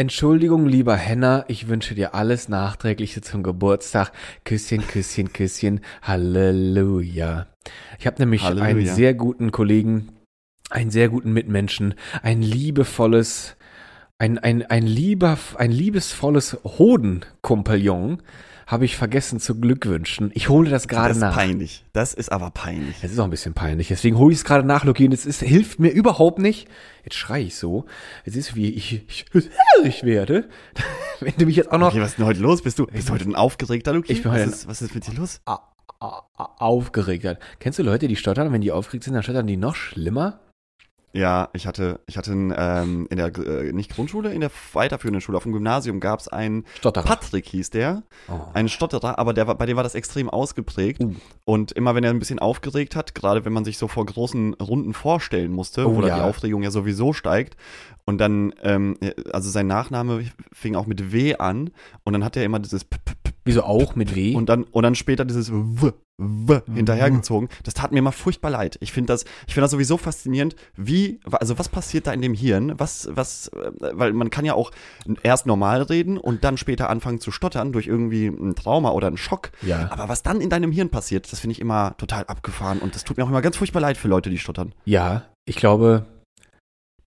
Entschuldigung, lieber Henna, ich wünsche dir alles Nachträgliche zum Geburtstag. Küsschen, Küsschen, Küsschen. Halleluja. Ich habe nämlich Halleluja. einen sehr guten Kollegen, einen sehr guten Mitmenschen, ein liebevolles, ein, ein, ein lieber, ein liebesvolles Hodenkompagnon habe ich vergessen zu glückwünschen. Ich hole das gerade Das ist nach. peinlich. Das ist aber peinlich. Es ist auch ein bisschen peinlich. Deswegen hole ich es gerade nach, Luki. Und es ist, hilft mir überhaupt nicht. Jetzt schreie ich so. Es ist wie ich, ich, ich werde. Wenn du mich jetzt auch noch Okay, was ist denn heute los? Bist du, bist du heute ein aufgeregter, Luki? Ich bin was, heute ein- ist, was ist mit dir los? a- a- a- aufgeregt hat. Kennst du Leute, die stottern? Wenn die aufgeregt sind, dann stottern die noch schlimmer? Ja, ich hatte, ich hatte in, ähm, in der, äh, nicht Grundschule, in der weiterführenden Schule, auf dem Gymnasium gab es einen, Stotterer. Patrick hieß der, Oh. ein Stotterer, aber der war, bei dem war das extrem ausgeprägt. Uh. Und immer wenn er ein bisschen aufgeregt hat, gerade wenn man sich so vor großen Runden vorstellen musste, Oh, wo ja. die Aufregung ja sowieso steigt. Und dann, ähm, also sein Nachname fing auch mit W an und dann hat er immer dieses P -P -P Wieso auch mit W? und dann, und dann später dieses W, W hinterhergezogen. Das tat mir immer furchtbar leid. Ich finde das, ich finde das sowieso faszinierend, wie, also was passiert da in dem Hirn? Was, was, äh, weil man kann ja auch erst normal reden und dann später anfangen zu stottern durch irgendwie ein Trauma oder einen Schock. Ja. Aber was dann in deinem Hirn passiert, das finde ich immer total abgefahren und das tut mir auch immer ganz furchtbar leid für Leute, die stottern. Ja, ich glaube,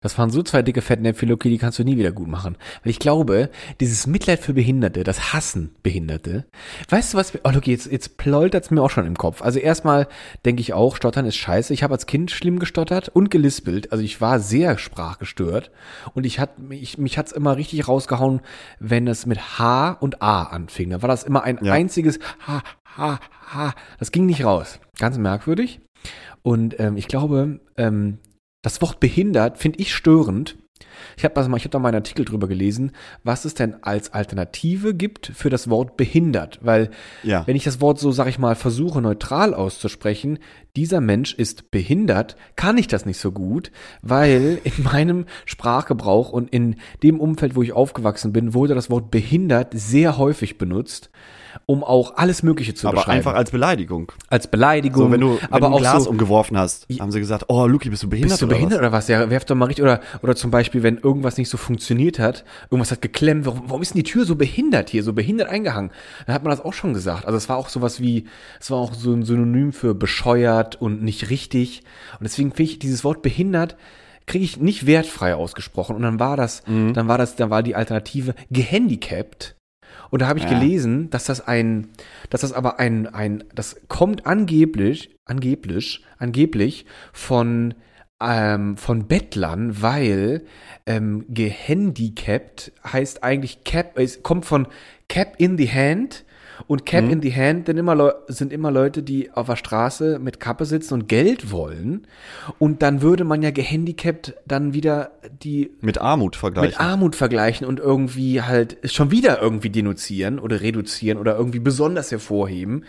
das waren so zwei dicke Fettnäpfchen, Luki, die kannst du nie wieder gut machen. Weil ich glaube, dieses Mitleid für Behinderte, das Hassen Behinderte, weißt du was, oh Luki, jetzt, jetzt pläutert's mir auch schon im Kopf. Also erstmal denke ich auch, Stottern ist scheiße. Ich habe als Kind schlimm gestottert und gelispelt. Also ich war sehr sprachgestört und ich hat, mich, mich hat's immer richtig rausgehauen, wenn es mit H und A anfing. Da war das immer ein Ja. einziges H, H, H. Das ging nicht raus. Ganz merkwürdig. Und ähm, ich glaube, ähm, das Wort behindert finde ich störend. Ich habe also mal, ich habe da mal einen Artikel drüber gelesen, was es denn als Alternative gibt für das Wort behindert, weil Ja. wenn ich das Wort so, sag ich mal, versuche neutral auszusprechen, dieser Mensch ist behindert, kann ich das nicht so gut, weil in meinem Sprachgebrauch und in dem Umfeld, wo ich aufgewachsen bin, wurde das Wort behindert sehr häufig benutzt, um auch alles Mögliche zu Aber beschreiben. einfach als Beleidigung. als Beleidigung, So, wenn du, wenn aber du ein auch Glas so, umgeworfen hast, haben sie gesagt, oh, Luki, bist du behindert bist du oder behindert was? oder was? Ja, werf doch mal richtig. Oder, oder zum Beispiel, wenn irgendwas nicht so funktioniert hat, irgendwas hat geklemmt, warum, warum ist denn die Tür so behindert hier, so behindert eingehangen? Dann hat man das auch schon gesagt. Also es war auch sowas wie, es war auch so ein Synonym für bescheuert und nicht richtig. Und deswegen finde ich dieses Wort behindert, kriege ich nicht wertfrei ausgesprochen. Und dann war das, Mhm. dann war das, dann war die Alternative gehandicapt. Und da habe ich Ja. gelesen, dass das ein, dass das aber ein, ein, das kommt angeblich, angeblich, angeblich von, ähm, von Bettlern, weil ähm, gehandicapt heißt eigentlich cap, es kommt von cap in the hand und cap in the hand sind immer, Leu sind immer Leute, die auf der Straße mit Kappe sitzen und Geld wollen. Und dann würde man ja gehandicapt dann wieder die Mit Armut vergleichen. mit Armut vergleichen und irgendwie halt schon wieder irgendwie denunzieren oder reduzieren oder irgendwie besonders hervorheben.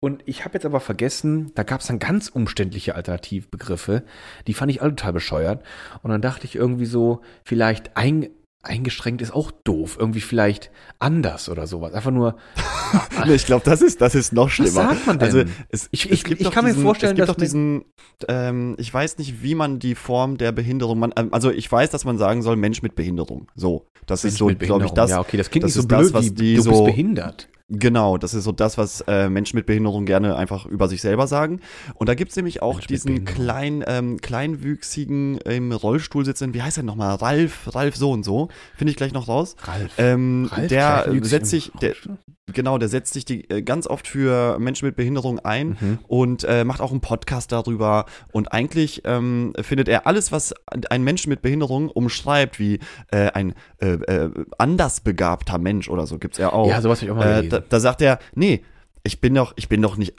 Und ich habe jetzt aber vergessen, da gab es dann ganz umständliche Alternativbegriffe, die fand ich alle total bescheuert. Und dann dachte ich irgendwie so, vielleicht ein, eingeschränkt ist auch doof, irgendwie vielleicht anders oder sowas. Einfach nur, Nee, ich glaube, das ist, das ist noch schlimmer. sagt man denn? Also, es, Ich- es ich- kann mir diesen, vorstellen, es gibt dass doch diesen, ähm, ich weiß nicht, wie man die Form der Behinderung, man, ähm, also ich weiß, dass man sagen soll, Mensch mit Behinderung. So, das ist so, glaube ich, das. Ja, okay, das klingt das nicht so blöd das, was wie die du so, bist behindert. Genau, das ist so das, was äh, Menschen mit Behinderung gerne einfach über sich selber sagen. Und da gibt's nämlich auch Mensch diesen kleinen, ähm, kleinwüchsigen im Rollstuhl sitzenden, wie heißt er nochmal? Ralf, Ralf so und so. Finde ich gleich noch raus. Ralf. Ähm, Ralf, der setzt sich, der? Genau, der setzt sich die, äh, ganz oft für Menschen mit Behinderung ein Mhm. und äh, macht auch einen Podcast darüber. Und eigentlich ähm, findet er alles, was ein Mensch mit Behinderung umschreibt, wie äh, ein äh, äh, andersbegabter Mensch oder so, gibt's ja auch. Ja, sowas habe ich auch mal Äh, da, da sagt er, nee, ich bin doch, ich bin doch nicht,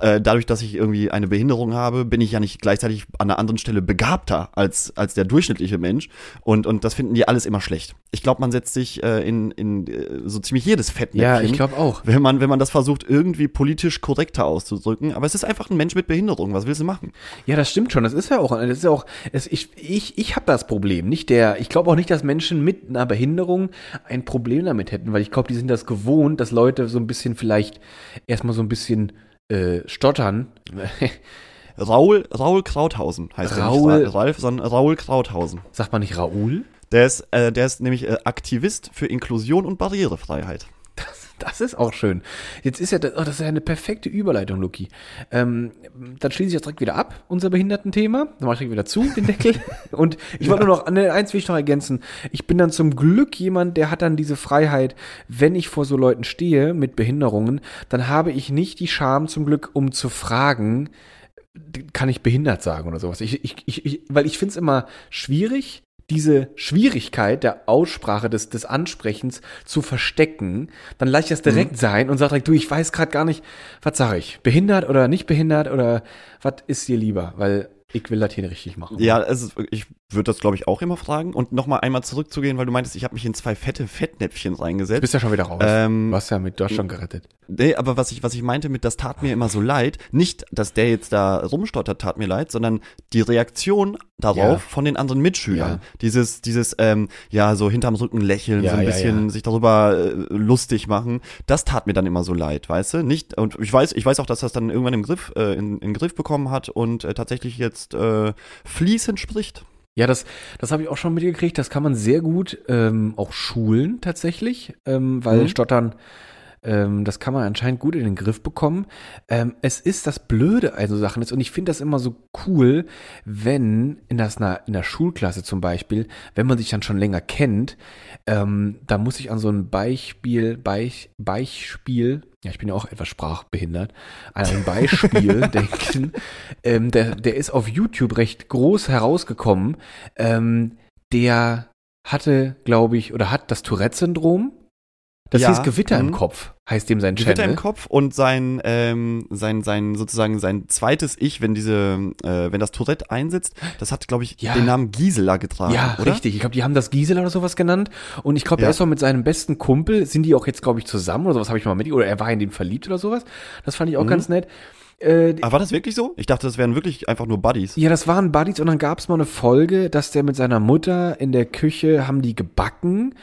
äh, dadurch, dass ich irgendwie eine Behinderung habe, bin ich ja nicht gleichzeitig an einer anderen Stelle begabter als, als der durchschnittliche Mensch. Und, und das finden die alles immer schlecht. Ich glaube, man setzt sich äh, in, in äh, so ziemlich jedes Fettnäpfchen. ja, ich glaube auch. wenn man, wenn man das versucht, irgendwie politisch korrekter auszudrücken. Aber es ist einfach ein Mensch mit Behinderung. Was willst du machen? Ja, das stimmt schon. Das ist ja auch, das ist ja auch, es, ich, ich, ich habe das Problem, nicht der. Ich glaube auch nicht, dass Menschen mit einer Behinderung ein Problem damit hätten, weil ich glaube, die sind das gewohnt, dass Leute so ein bisschen vielleicht erstmal so ein bisschen äh, stottern. Raul, Raul Krauthausen heißt Raul- er nicht Ra- Ralf, sondern Raul Krauthausen. Sagt man nicht Raoul? Der ist, äh, der ist nämlich äh, Aktivist für Inklusion und Barrierefreiheit. Das ist auch schön. Jetzt ist ja, das, oh, das ist ja eine perfekte Überleitung, Luki. Ähm, dann schließe ich jetzt direkt wieder ab, unser Behindertenthema. Dann mache ich direkt wieder zu, den Deckel. Und ich wollte nur noch, eins will ich noch ergänzen. Ich bin dann zum Glück jemand, der hat dann diese Freiheit, wenn ich vor so Leuten stehe mit Behinderungen, dann habe ich nicht die Scham zum Glück, um zu fragen, kann ich behindert sagen oder sowas. Ich, ich, ich, weil ich finde es immer schwierig, diese Schwierigkeit der Aussprache des, des Ansprechens zu verstecken, dann lasse ich das direkt mhm. sein und sage direkt, du, ich weiß gerade gar nicht, was sage ich? Behindert oder nicht behindert oder was ist dir lieber? Weil ich will das hier richtig machen. Ja, ist, ich würde das, glaube ich, auch immer fragen. Und nochmal einmal zurückzugehen, weil du meintest, ich habe mich in zwei fette Fettnäpfchen reingesetzt. Du bist ja schon wieder raus. Ähm, du hast ja mit Deutschland gerettet. Nee, aber was ich, was ich meinte mit, das tat mir immer so leid, nicht, dass der jetzt da rumstottert, tat mir leid, sondern die Reaktion darauf ja. von den anderen Mitschülern. Ja. Dieses, dieses, ähm, ja, so hinterm Rücken lächeln, ja, so ein bisschen sich darüber äh, lustig machen, das tat mir dann immer so leid, weißt du? Nicht, und ich weiß, ich weiß auch, dass das dann irgendwann im Griff, äh, in, in Griff bekommen hat und äh, tatsächlich jetzt äh, fließend spricht. Ja, das, das habe ich auch schon mitgekriegt. Das kann man sehr gut ähm, auch schulen tatsächlich, ähm, weil mhm. Stottern ähm, das kann man anscheinend gut in den Griff bekommen. Ähm, es ist das Blöde also Sachen ist, und ich finde das immer so cool, wenn in, das, in der Schulklasse zum Beispiel, wenn man sich dann schon länger kennt, ähm, da muss ich an so ein Beispiel, Beich, Beispiel, ja, ich bin ja auch etwas sprachbehindert, an ein Beispiel denken. Ähm, der, der ist auf YouTube recht groß herausgekommen. Ähm, der hatte, glaube ich, oder hat das Tourette-Syndrom das ja, hieß Gewitter im mhm. Kopf, heißt dem sein Channel. Gewitter im Kopf und sein, ähm, sein, sein, sozusagen sein zweites Ich, wenn diese, äh, wenn das Tourette einsetzt, das hat, glaube ich, ja. den Namen Gisela getragen. Ja, oder? richtig. Ich glaube, die haben das Gisela oder sowas genannt. Und ich glaube, ja. er ist auch mit seinem besten Kumpel, sind die auch jetzt, glaube ich, zusammen oder sowas habe ich mal mit, oder er war in den verliebt oder sowas. Das fand ich auch mhm. ganz nett. Äh, Aber war das wirklich so? Ich dachte, das wären wirklich einfach nur Buddies. Ja, das waren Buddies und dann gab es mal eine Folge, dass der mit seiner Mutter in der Küche haben die gebacken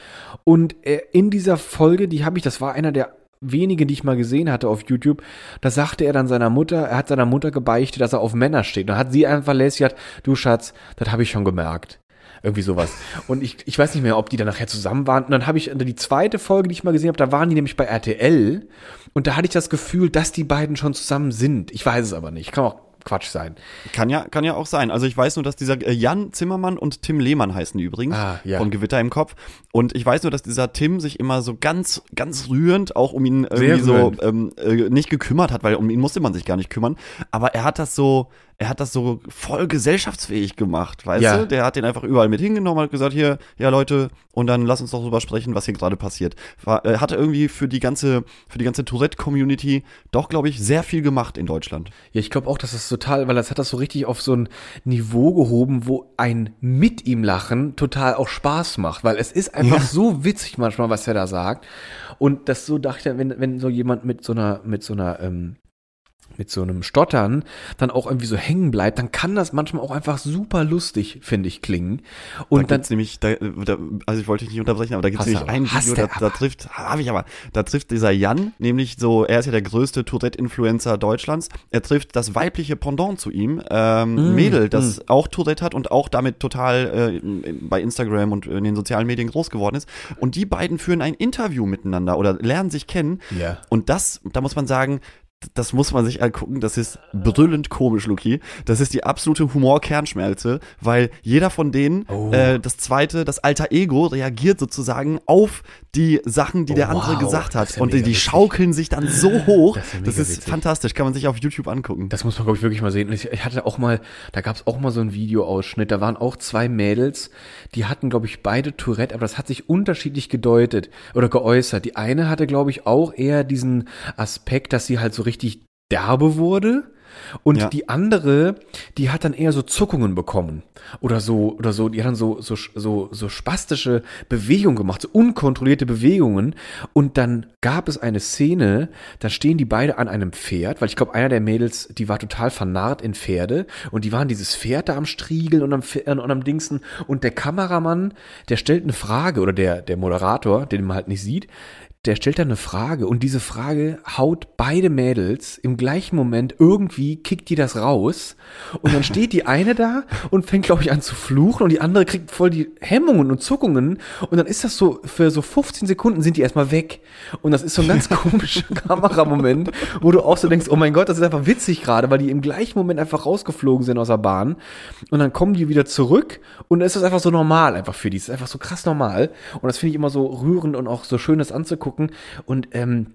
und in dieser Folge, die habe ich, das war einer der wenigen, die ich mal gesehen hatte auf YouTube, da sagte er dann seiner Mutter, er hat seiner Mutter gebeichtet, dass er auf Männer steht. Dann hat sie einfach lässig du Schatz, das habe ich schon gemerkt. Irgendwie sowas. Und ich, ich weiß nicht mehr, ob die dann nachher zusammen waren. Und dann habe ich die zweite Folge, die ich mal gesehen habe, da waren die nämlich bei RTL. Und da hatte ich das Gefühl, dass die beiden schon zusammen sind. Ich weiß es aber nicht. Kann auch Quatsch sein. Kann ja, kann ja auch sein. Also ich weiß nur, dass dieser äh, Jan Zimmermann und Tim Lehmann heißen die übrigens ah, ja. von Gewitter im Kopf. Und ich weiß nur, dass dieser Tim sich immer so ganz, ganz rührend auch um ihn irgendwie so ähm, äh, nicht gekümmert hat, weil um ihn musste man sich gar nicht kümmern. Aber er hat das so, er hat das so voll gesellschaftsfähig gemacht, weißt ja. du? Der hat den einfach überall mit hingenommen, hat gesagt, hier, ja Leute, und dann lass uns doch drüber sprechen, was hier gerade passiert. War, äh, hatte irgendwie für die ganze, für die ganze Tourette-Community doch, glaube ich, sehr viel gemacht in Deutschland. Ja, ich glaube auch, dass das total, weil das hat das so richtig auf so ein Niveau gehoben, wo ein mit ihm lachen total auch Spaß macht, weil es ist einfach ja. so witzig manchmal, was er da sagt. Und das so dachte ich, wenn, wenn so jemand mit so einer, mit so einer, ähm, mit so einem Stottern dann auch irgendwie so hängen bleibt, dann kann das manchmal auch einfach super lustig, finde ich, klingen. Und da dann gibt's nämlich, da, da, also ich wollte dich nicht unterbrechen, aber da gibt es nämlich ein Video, da, da trifft, habe ich aber, da trifft dieser Jan, nämlich so, er ist ja der größte Tourette-Influencer Deutschlands, er trifft das weibliche Pendant zu ihm, ähm, mm, Mädel, das mm. auch Tourette hat und auch damit total äh, bei Instagram und in den sozialen Medien groß geworden ist. Und die beiden führen ein Interview miteinander oder lernen sich kennen. Ja. Und das, da muss man sagen, das muss man sich angucken, das ist brüllend komisch, Luki. Das ist die absolute Humor-Kernschmelze, weil jeder von denen, oh. äh, das zweite, das alter Ego, reagiert sozusagen auf die Sachen, die oh, der andere wow. gesagt hat. Ja und die, die schaukeln sich dann so hoch. Das ist, das ist fantastisch, kann man sich auf YouTube angucken. Das muss man, glaube ich, wirklich mal sehen. Ich hatte auch mal, da gab es auch mal so einen Videoausschnitt, da waren auch zwei Mädels, die hatten, glaube ich, beide Tourette, aber das hat sich unterschiedlich gedeutet oder geäußert. Die eine hatte, glaube ich, auch eher diesen Aspekt, dass sie halt so richtig derbe wurde. Und ja. die andere, die hat dann eher so Zuckungen bekommen. Oder so, oder so, die hat dann so, so, so, so spastische Bewegungen gemacht, so unkontrollierte Bewegungen. Und dann gab es eine Szene, da stehen die beide an einem Pferd, weil ich glaube, einer der Mädels, die war total vernarrt in Pferde. Und die waren dieses Pferd da am Striegeln und am, und am Dingsen. Und der Kameramann, der stellt eine Frage, oder der, der Moderator, den man halt nicht sieht, der stellt da eine Frage und diese Frage haut beide Mädels im gleichen Moment irgendwie, kickt die das raus und dann steht die eine da und fängt, glaube ich, an zu fluchen und die andere kriegt voll die Hemmungen und Zuckungen und dann ist das so, für so 15 Sekunden sind die erstmal weg und das ist so ein ganz komischer Kameramoment, wo du auch so denkst, oh mein Gott, das ist einfach witzig gerade, weil die im gleichen Moment einfach rausgeflogen sind aus der Bahn und dann kommen die wieder zurück und dann ist das einfach so normal einfach für die, das ist einfach so krass normal und das finde ich immer so rührend und auch so schön, das anzugucken und ähm,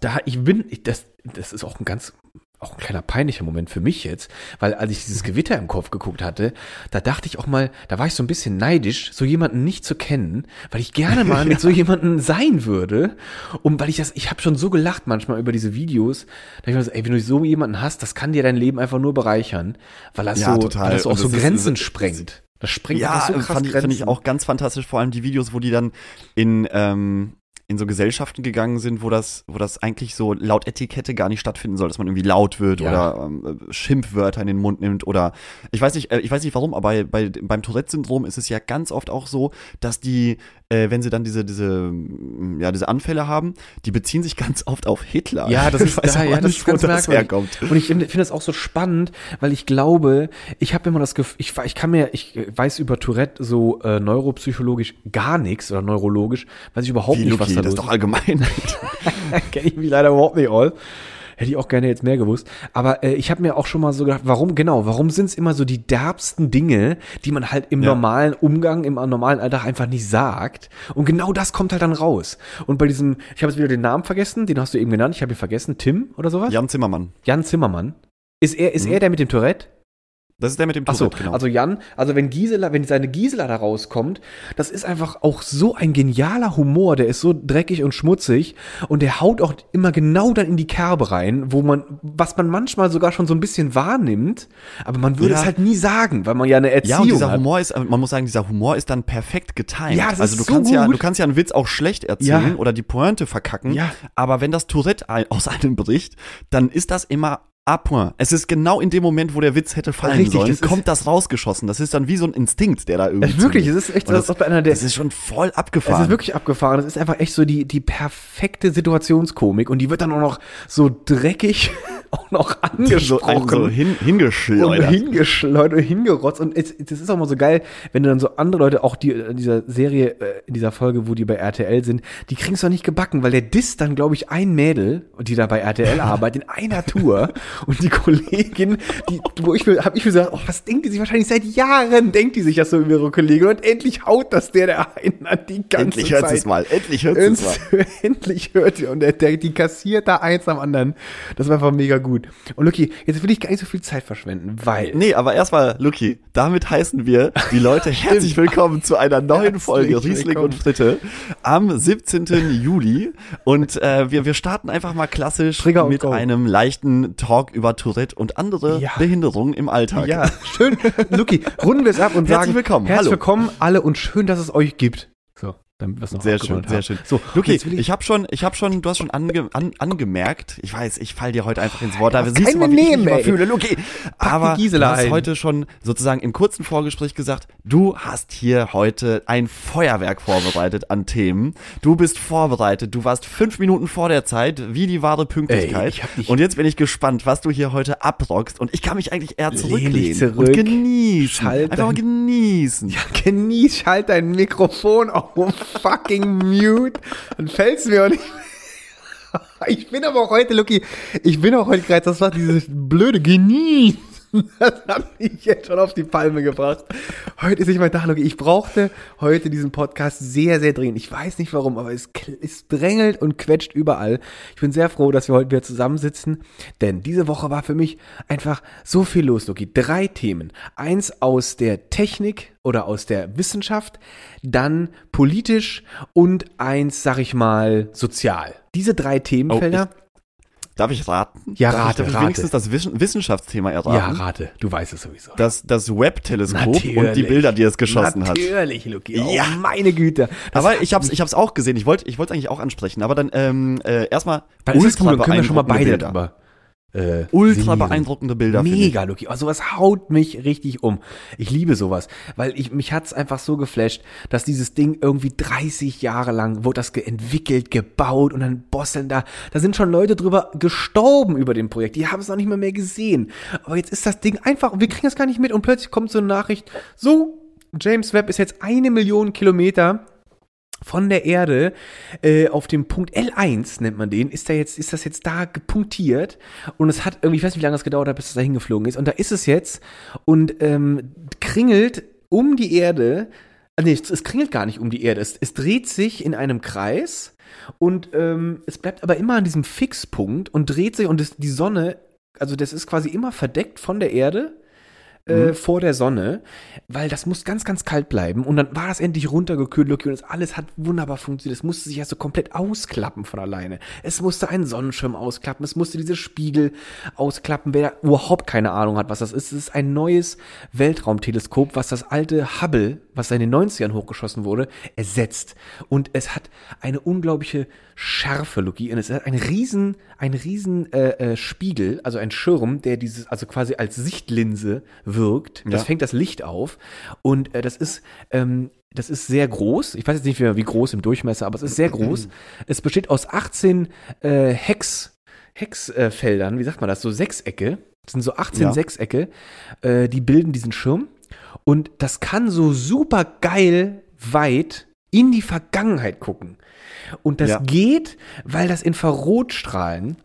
da ich bin, ich, das, das ist auch ein ganz auch ein kleiner peinlicher Moment für mich jetzt, weil als ich dieses Gewitter im Kopf geguckt hatte, da dachte ich auch mal, da war ich so ein bisschen neidisch, so jemanden nicht zu kennen, weil ich gerne mal mit so jemanden sein würde. Und weil ich das, ich habe schon so gelacht manchmal über diese Videos, da ich mir so, ey, wenn du so jemanden hast, das kann dir dein Leben einfach nur bereichern, weil das Ja, so, total. weil das so auch so das ist- Grenzen das- sprengt. Das sprengt Ja, so krass fand ich, Grenzen. find ich auch ganz fantastisch, vor allem die Videos, wo die dann in, ähm, in so Gesellschaften gegangen sind, wo das, wo das eigentlich so laut Etikette gar nicht stattfinden soll, dass man irgendwie laut wird Ja. oder ähm, Schimpfwörter in den Mund nimmt oder ich weiß nicht, äh, ich weiß nicht warum, aber bei, bei, beim Tourette-Syndrom ist es ja ganz oft auch so, dass die, äh, wenn sie dann diese, diese, mm, ja, diese Anfälle haben, die beziehen sich ganz oft auf Hitler. Ja, das ist, weiß da, ja, das nicht, ist wo ganz das merkwürdig. herkommt. Und ich finde das auch so spannend, weil ich glaube, ich habe immer das Gefühl, ich, ich kann mir, ich weiß über Tourette so äh, neuropsychologisch gar nichts oder neurologisch, weiß ich überhaupt Wie, nicht, Luki, was da das ist doch allgemein. Kenne ich mich leider überhaupt nicht aus. Hätte ich auch gerne jetzt mehr gewusst. Aber äh, ich habe mir auch schon mal so gedacht, warum, genau, warum sind es immer so die derbsten Dinge, die man halt im Ja. normalen Umgang, im normalen Alltag einfach nicht sagt. Und genau das kommt halt dann raus. Und bei diesem, ich habe jetzt wieder den Namen vergessen, den hast du eben genannt, ich habe ihn vergessen, Tim oder sowas? Jan Zimmermann. Jan Zimmermann. Ist er, ist Mhm. er der mit dem Tourette? Das ist der mit dem Ach so, Tourette, genau. also Jan, also wenn Gisela, wenn seine Gisela da rauskommt, das ist einfach auch so ein genialer Humor, der ist so dreckig und schmutzig und der haut auch immer genau dann in die Kerbe rein, wo man, was man manchmal sogar schon so ein bisschen wahrnimmt, aber man würde Ja. es halt nie sagen, weil man ja eine Erziehung Ja, und dieser hat. Humor ist, man muss sagen, dieser Humor ist dann perfekt getimed. Ja, das also ist du so kannst ja, gut. du kannst ja einen Witz auch schlecht erzählen Ja. oder die Pointe verkacken. Ja. Aber wenn das Tourette aus einem bricht, dann ist das immer à point. Es ist genau in dem Moment, wo der Witz hätte fallen Richtig, sollen, das kommt das rausgeschossen. Das ist dann wie so ein Instinkt, der da irgendwie. Wirklich, es ist echt, das, das, einer der, das ist schon voll Es abgefahren. ist wirklich abgefahren. Das ist einfach echt so die, die perfekte Situationskomik und die wird dann auch noch so dreckig auch noch angesprochen. so hin, und hingeschleudert. hingeschleudert und hingerotzt. Und es, das ist auch mal so geil, wenn du dann so andere Leute, auch die in dieser Serie, äh, in dieser Folge, wo die bei RTL sind, die kriegen es doch nicht gebacken, weil der disst dann, glaube ich, ein Mädel, die da bei RTL arbeitet, in einer Tour. Und die Kollegin, die, wo ich mir, hab ich mir gesagt, oh, was denkt die sich wahrscheinlich seit Jahren, denkt die sich das so über ihre Kollegin und endlich haut das der der einen an die ganze Endlich hört Zeit. es mal. Endlich hört es mal. Endlich hört ihr und der, der, die kassiert da eins am anderen. Das war einfach mega gut. Und Lucky, jetzt will ich gar nicht so viel Zeit verschwenden, weil Nee, aber erstmal, Luki, damit heißen wir die Leute herzlich willkommen zu einer neuen Herzlich Folge Riesling willkommen. und Fritte am 17. Juli. Und äh, wir, wir starten einfach mal klassisch Trigger mit einem leichten Talk über Tourette und andere Ja. Behinderungen im Alltag. ja, schön. Lucky, runden wir es ab und Herzlich sagen willkommen, Herzlich hallo. willkommen alle und schön, dass es euch gibt. So, damit wir es noch Sehr schön, sehr haben. schön. So, Luki, ich, ich, habe schon, ich habe schon, du hast schon ange, an, angemerkt, ich weiß, ich fall dir heute einfach ins Wort, da siehst du mal, wie ich nehmen, mich immer ey. fühle, Luki. Aber Gisela du hast ein. heute schon sozusagen im kurzen Vorgespräch gesagt, du hast hier heute ein Feuerwerk vorbereitet an Themen. Du bist vorbereitet, du warst fünf Minuten vor der Zeit, wie die wahre Pünktlichkeit. Ey, ich und jetzt bin ich gespannt, was du hier heute abrockst und ich kann mich eigentlich eher zurücklehnen zurück. und genießen. Schalt einfach mal genießen. ja, genieß, schalt dein Mikrofon auf fucking mute. Dann fällt's mir auch nicht. Ich bin aber auch heute, Lucky, ich bin auch heute gereizt, das war dieses blöde Genieß. Das hat mich jetzt schon auf die Palme gebracht. Heute ist nicht mein Tag, Lucky. Ich brauchte heute diesen Podcast sehr, sehr dringend. Ich weiß nicht warum, aber es, es drängelt und quetscht überall. Ich bin sehr froh, dass wir heute wieder zusammensitzen, denn diese Woche war für mich einfach so viel los, Lucky. Drei Themen. Eins aus der Technik oder aus der Wissenschaft, dann politisch und eins, sag ich mal, sozial. Diese drei Themenfelder. Darf ich raten? Ja, darf rate, ich, darf ich rate. wenigstens das Wissen- Wissenschaftsthema erraten? ja, rate, du weißt es sowieso. das, das Webb-Teleskop und die Natürlich. Bilder, die es geschossen hat. Natürlich, Lucky. Oh, Ja. meine Güte. Das Aber ich hab's, ich hab's auch gesehen. Ich wollte, ich wollte eigentlich auch ansprechen. Aber dann ähm, äh, erstmal Dann ist es gut, dann können wir schon mal beide Bilder. drüber. Äh, Ultra sinnieren. beeindruckende Bilder. Mega, Luki. Also sowas haut mich richtig um. Ich liebe sowas, weil ich mich hat's einfach so geflasht, dass dieses Ding irgendwie 30 Jahre lang wurde das ge- entwickelt, gebaut und dann bosseln da. Da sind schon Leute drüber gestorben über dem Projekt. Die haben es noch nicht mal mehr gesehen. Aber jetzt ist das Ding einfach, wir kriegen das gar nicht mit und plötzlich kommt so eine Nachricht. So, James Webb ist jetzt eine Million Kilometer von der Erde äh, auf dem Punkt L1 nennt man den, ist da jetzt, ist das jetzt da gepunktiert und es hat irgendwie, ich weiß nicht, wie lange es gedauert hat, bis es da hingeflogen ist und da ist es jetzt und ähm, kringelt um die Erde, äh, nee, es, es kringelt gar nicht um die Erde, es, es dreht sich in einem Kreis und ähm, es bleibt aber immer an diesem Fixpunkt und dreht sich und das, die Sonne, also das ist quasi immer verdeckt von der Erde äh, vor der Sonne, weil das muss ganz, ganz kalt bleiben. Und dann war das endlich runtergekühlt, Lucky, und das alles hat wunderbar funktioniert. Es musste sich ja so komplett ausklappen von alleine. Es musste einen Sonnenschirm ausklappen, es musste diese Spiegel ausklappen. Wer da überhaupt keine Ahnung hat, was das ist, es ist ein neues Weltraumteleskop, was das alte Hubble, was in den 90ern hochgeschossen wurde, ersetzt. Und es hat eine unglaubliche Schärfe, Lucky. Und es hat einen riesen, einen riesen äh, äh, Spiegel, also ein Schirm, der dieses, also quasi als Sichtlinse wirkt. Das Ja. fängt das Licht auf. Und äh, das ist, ähm, das ist sehr groß. Ich weiß jetzt nicht, wie, wie groß im Durchmesser, aber es ist sehr groß. es besteht aus 18 äh, Hex, Hexfeldern, äh, wie sagt man das? So Sechsecke. Das sind so 18 Ja. Sechsecke, äh, die bilden diesen Schirm. Und das kann so super geil weit in die Vergangenheit gucken. Und das Ja. geht, weil das Infrarotstrahlen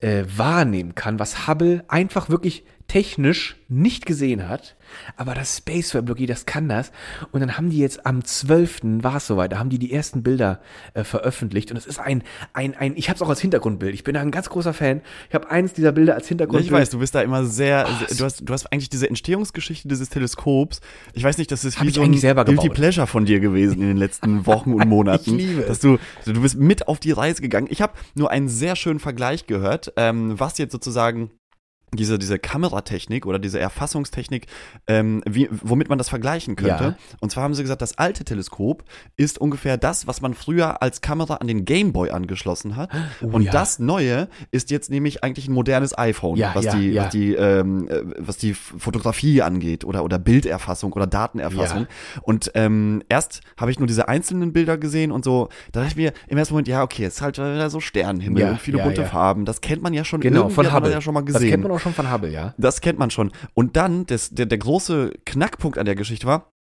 äh, wahrnehmen kann, was Hubble einfach wirklich technisch nicht gesehen hat. Aber das Space Web das kann das. Und dann haben die jetzt am 12. war es soweit, da haben die die ersten Bilder äh, veröffentlicht. Und es ist ein, ein, ein, ich habe es auch als Hintergrundbild. Ich bin da ein ganz großer Fan. Ich habe eines dieser Bilder als Hintergrundbild. ich weiß, du bist da immer sehr, Oh, sehr du, hast, du hast eigentlich diese Entstehungsgeschichte dieses Teleskops. Ich weiß nicht, das ist wie so ein selber Guilty gebaut. Pleasure von dir gewesen in den letzten Wochen und Monaten. Ich liebe es. Dass du, du bist mit auf die Reise gegangen. Ich habe nur einen sehr schönen Vergleich gehört, ähm, was jetzt sozusagen diese, diese Kameratechnik oder diese Erfassungstechnik, ähm, wie, womit man das vergleichen könnte. Ja. Und zwar haben sie gesagt, das alte Teleskop ist ungefähr das, was man früher als Kamera an den Gameboy angeschlossen hat. Oh, und ja. das Neue ist jetzt nämlich eigentlich ein modernes iPhone, Ja, was, die, was die, ähm, äh, was die Fotografie angeht oder, oder Bilderfassung oder Datenerfassung. Und ähm, erst habe ich nur diese einzelnen Bilder gesehen und so, da dachte ich mir im ersten Moment, ja, okay, es ist halt so Sternenhimmel und viele bunte. Farben. Das kennt man ja schon Genau, von hat man Hubble. ja schon mal gesehen. Man schon von Hubble, ja. Das kennt man schon. Und dann, das, der, der große Knackpunkt an der Geschichte war,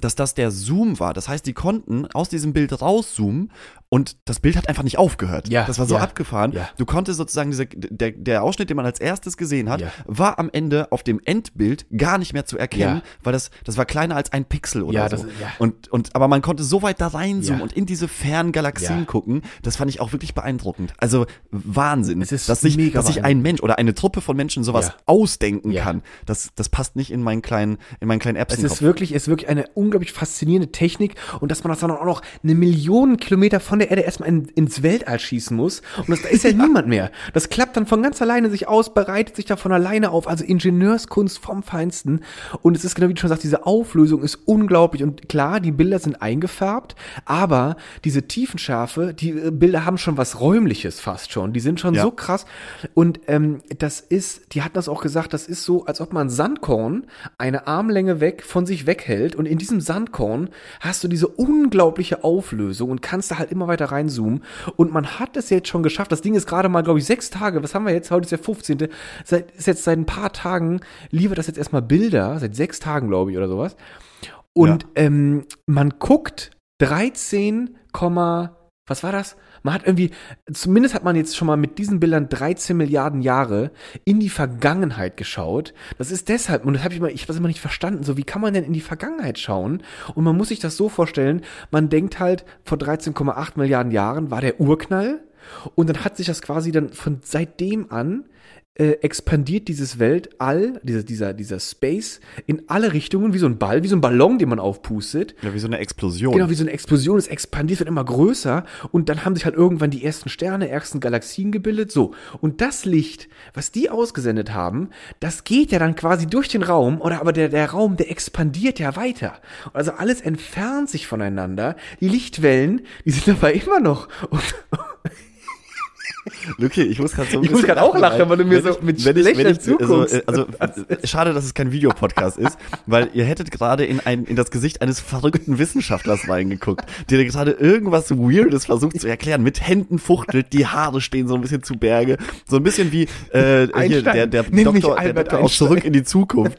dass das der Zoom war. Das heißt, die konnten aus diesem Bild rauszoomen und das Bild hat einfach nicht aufgehört. Ja, das war so ja, abgefahren. ja. Du konntest sozusagen diese, der, der Ausschnitt, den man als erstes gesehen hat, Ja. war am Ende auf dem Endbild gar nicht mehr zu erkennen, weil das, das war kleiner als ein Pixel oder Ja, so. das- ja. Und, und, aber man konnte so weit da reinzoomen und in diese fernen Galaxien gucken. Das fand ich auch wirklich beeindruckend. Also Wahnsinn, dass sich, dass sich ein Mensch oder eine Truppe von Menschen sowas ausdenken kann. Das, das passt nicht in meinen kleinen, in meinen kleinen Apps. Es ist wirklich, es ist wirklich eine unglaublich faszinierende Technik und dass man das dann auch noch eine Million Kilometer von der Erde erstmal in, ins Weltall schießen muss und das, da ist ja niemand mehr. Das klappt dann von ganz alleine sich aus, bereitet sich da von alleine auf, also Ingenieurskunst vom Feinsten. Und es ist genau wie du schon sagst, diese Auflösung ist unglaublich. Und klar, die Bilder sind eingefärbt, aber diese Tiefenschärfe, die äh, Bilder haben schon was räumliches fast schon, die sind schon Ja. so krass. Und ähm, das ist, die hatten das auch gesagt, das ist so, als ob man Sandkorn eine Armlänge weg von sich weghält. Und in diesem Sandkorn hast du diese unglaubliche Auflösung und kannst da halt immer weiter reinzoomen. Und man hat es jetzt schon geschafft, das Ding ist gerade mal, glaube ich, sechs Tage, was haben wir jetzt, heute ist der 15., seit, ist jetzt seit ein paar Tagen, liefert das jetzt erstmal Bilder, seit sechs Tagen, glaube ich, oder sowas. Und ähm, man guckt 13, was war das? Man hat irgendwie, zumindest hat man jetzt schon mal mit diesen Bildern 13 Milliarden Jahre in die Vergangenheit geschaut. Das ist deshalb, und das habe ich mal, ich habe das immer nicht verstanden, so wie kann man denn in die Vergangenheit schauen? Und man muss sich das so vorstellen, man denkt halt, vor 13,8 Milliarden Jahren war der Urknall und dann hat sich das quasi dann von seitdem an äh, expandiert dieses Weltall, dieser, dieser, dieser Space in alle Richtungen, wie so ein Ball, wie so ein Ballon, den man aufpustet. ja wie so eine Explosion. Genau, wie so eine Explosion, es expandiert, wird immer größer und dann haben sich halt irgendwann die ersten Sterne, ersten Galaxien gebildet, so. Und das Licht, was die ausgesendet haben, das geht ja dann quasi durch den Raum, oder aber der, der Raum, der expandiert ja weiter. Also alles entfernt sich voneinander, die Lichtwellen, die sind dabei immer noch. Und Luki, ich muss gerade so Ich muss gerade auch lachen, weil du mir so mit wenn ich, wenn ich, also, zuguckst. äh, also äh, schade, dass es kein Videopodcast ist, weil ihr hättet gerade in ein in das Gesicht eines verrückten Wissenschaftlers reingeguckt, der gerade irgendwas Weirdes versucht zu erklären, mit Händen fuchtelt, die Haare stehen so ein bisschen zu Berge, so ein bisschen wie äh, hier der der mich Doktor, der Albert Doktor Einstein. zurück in die Zukunft.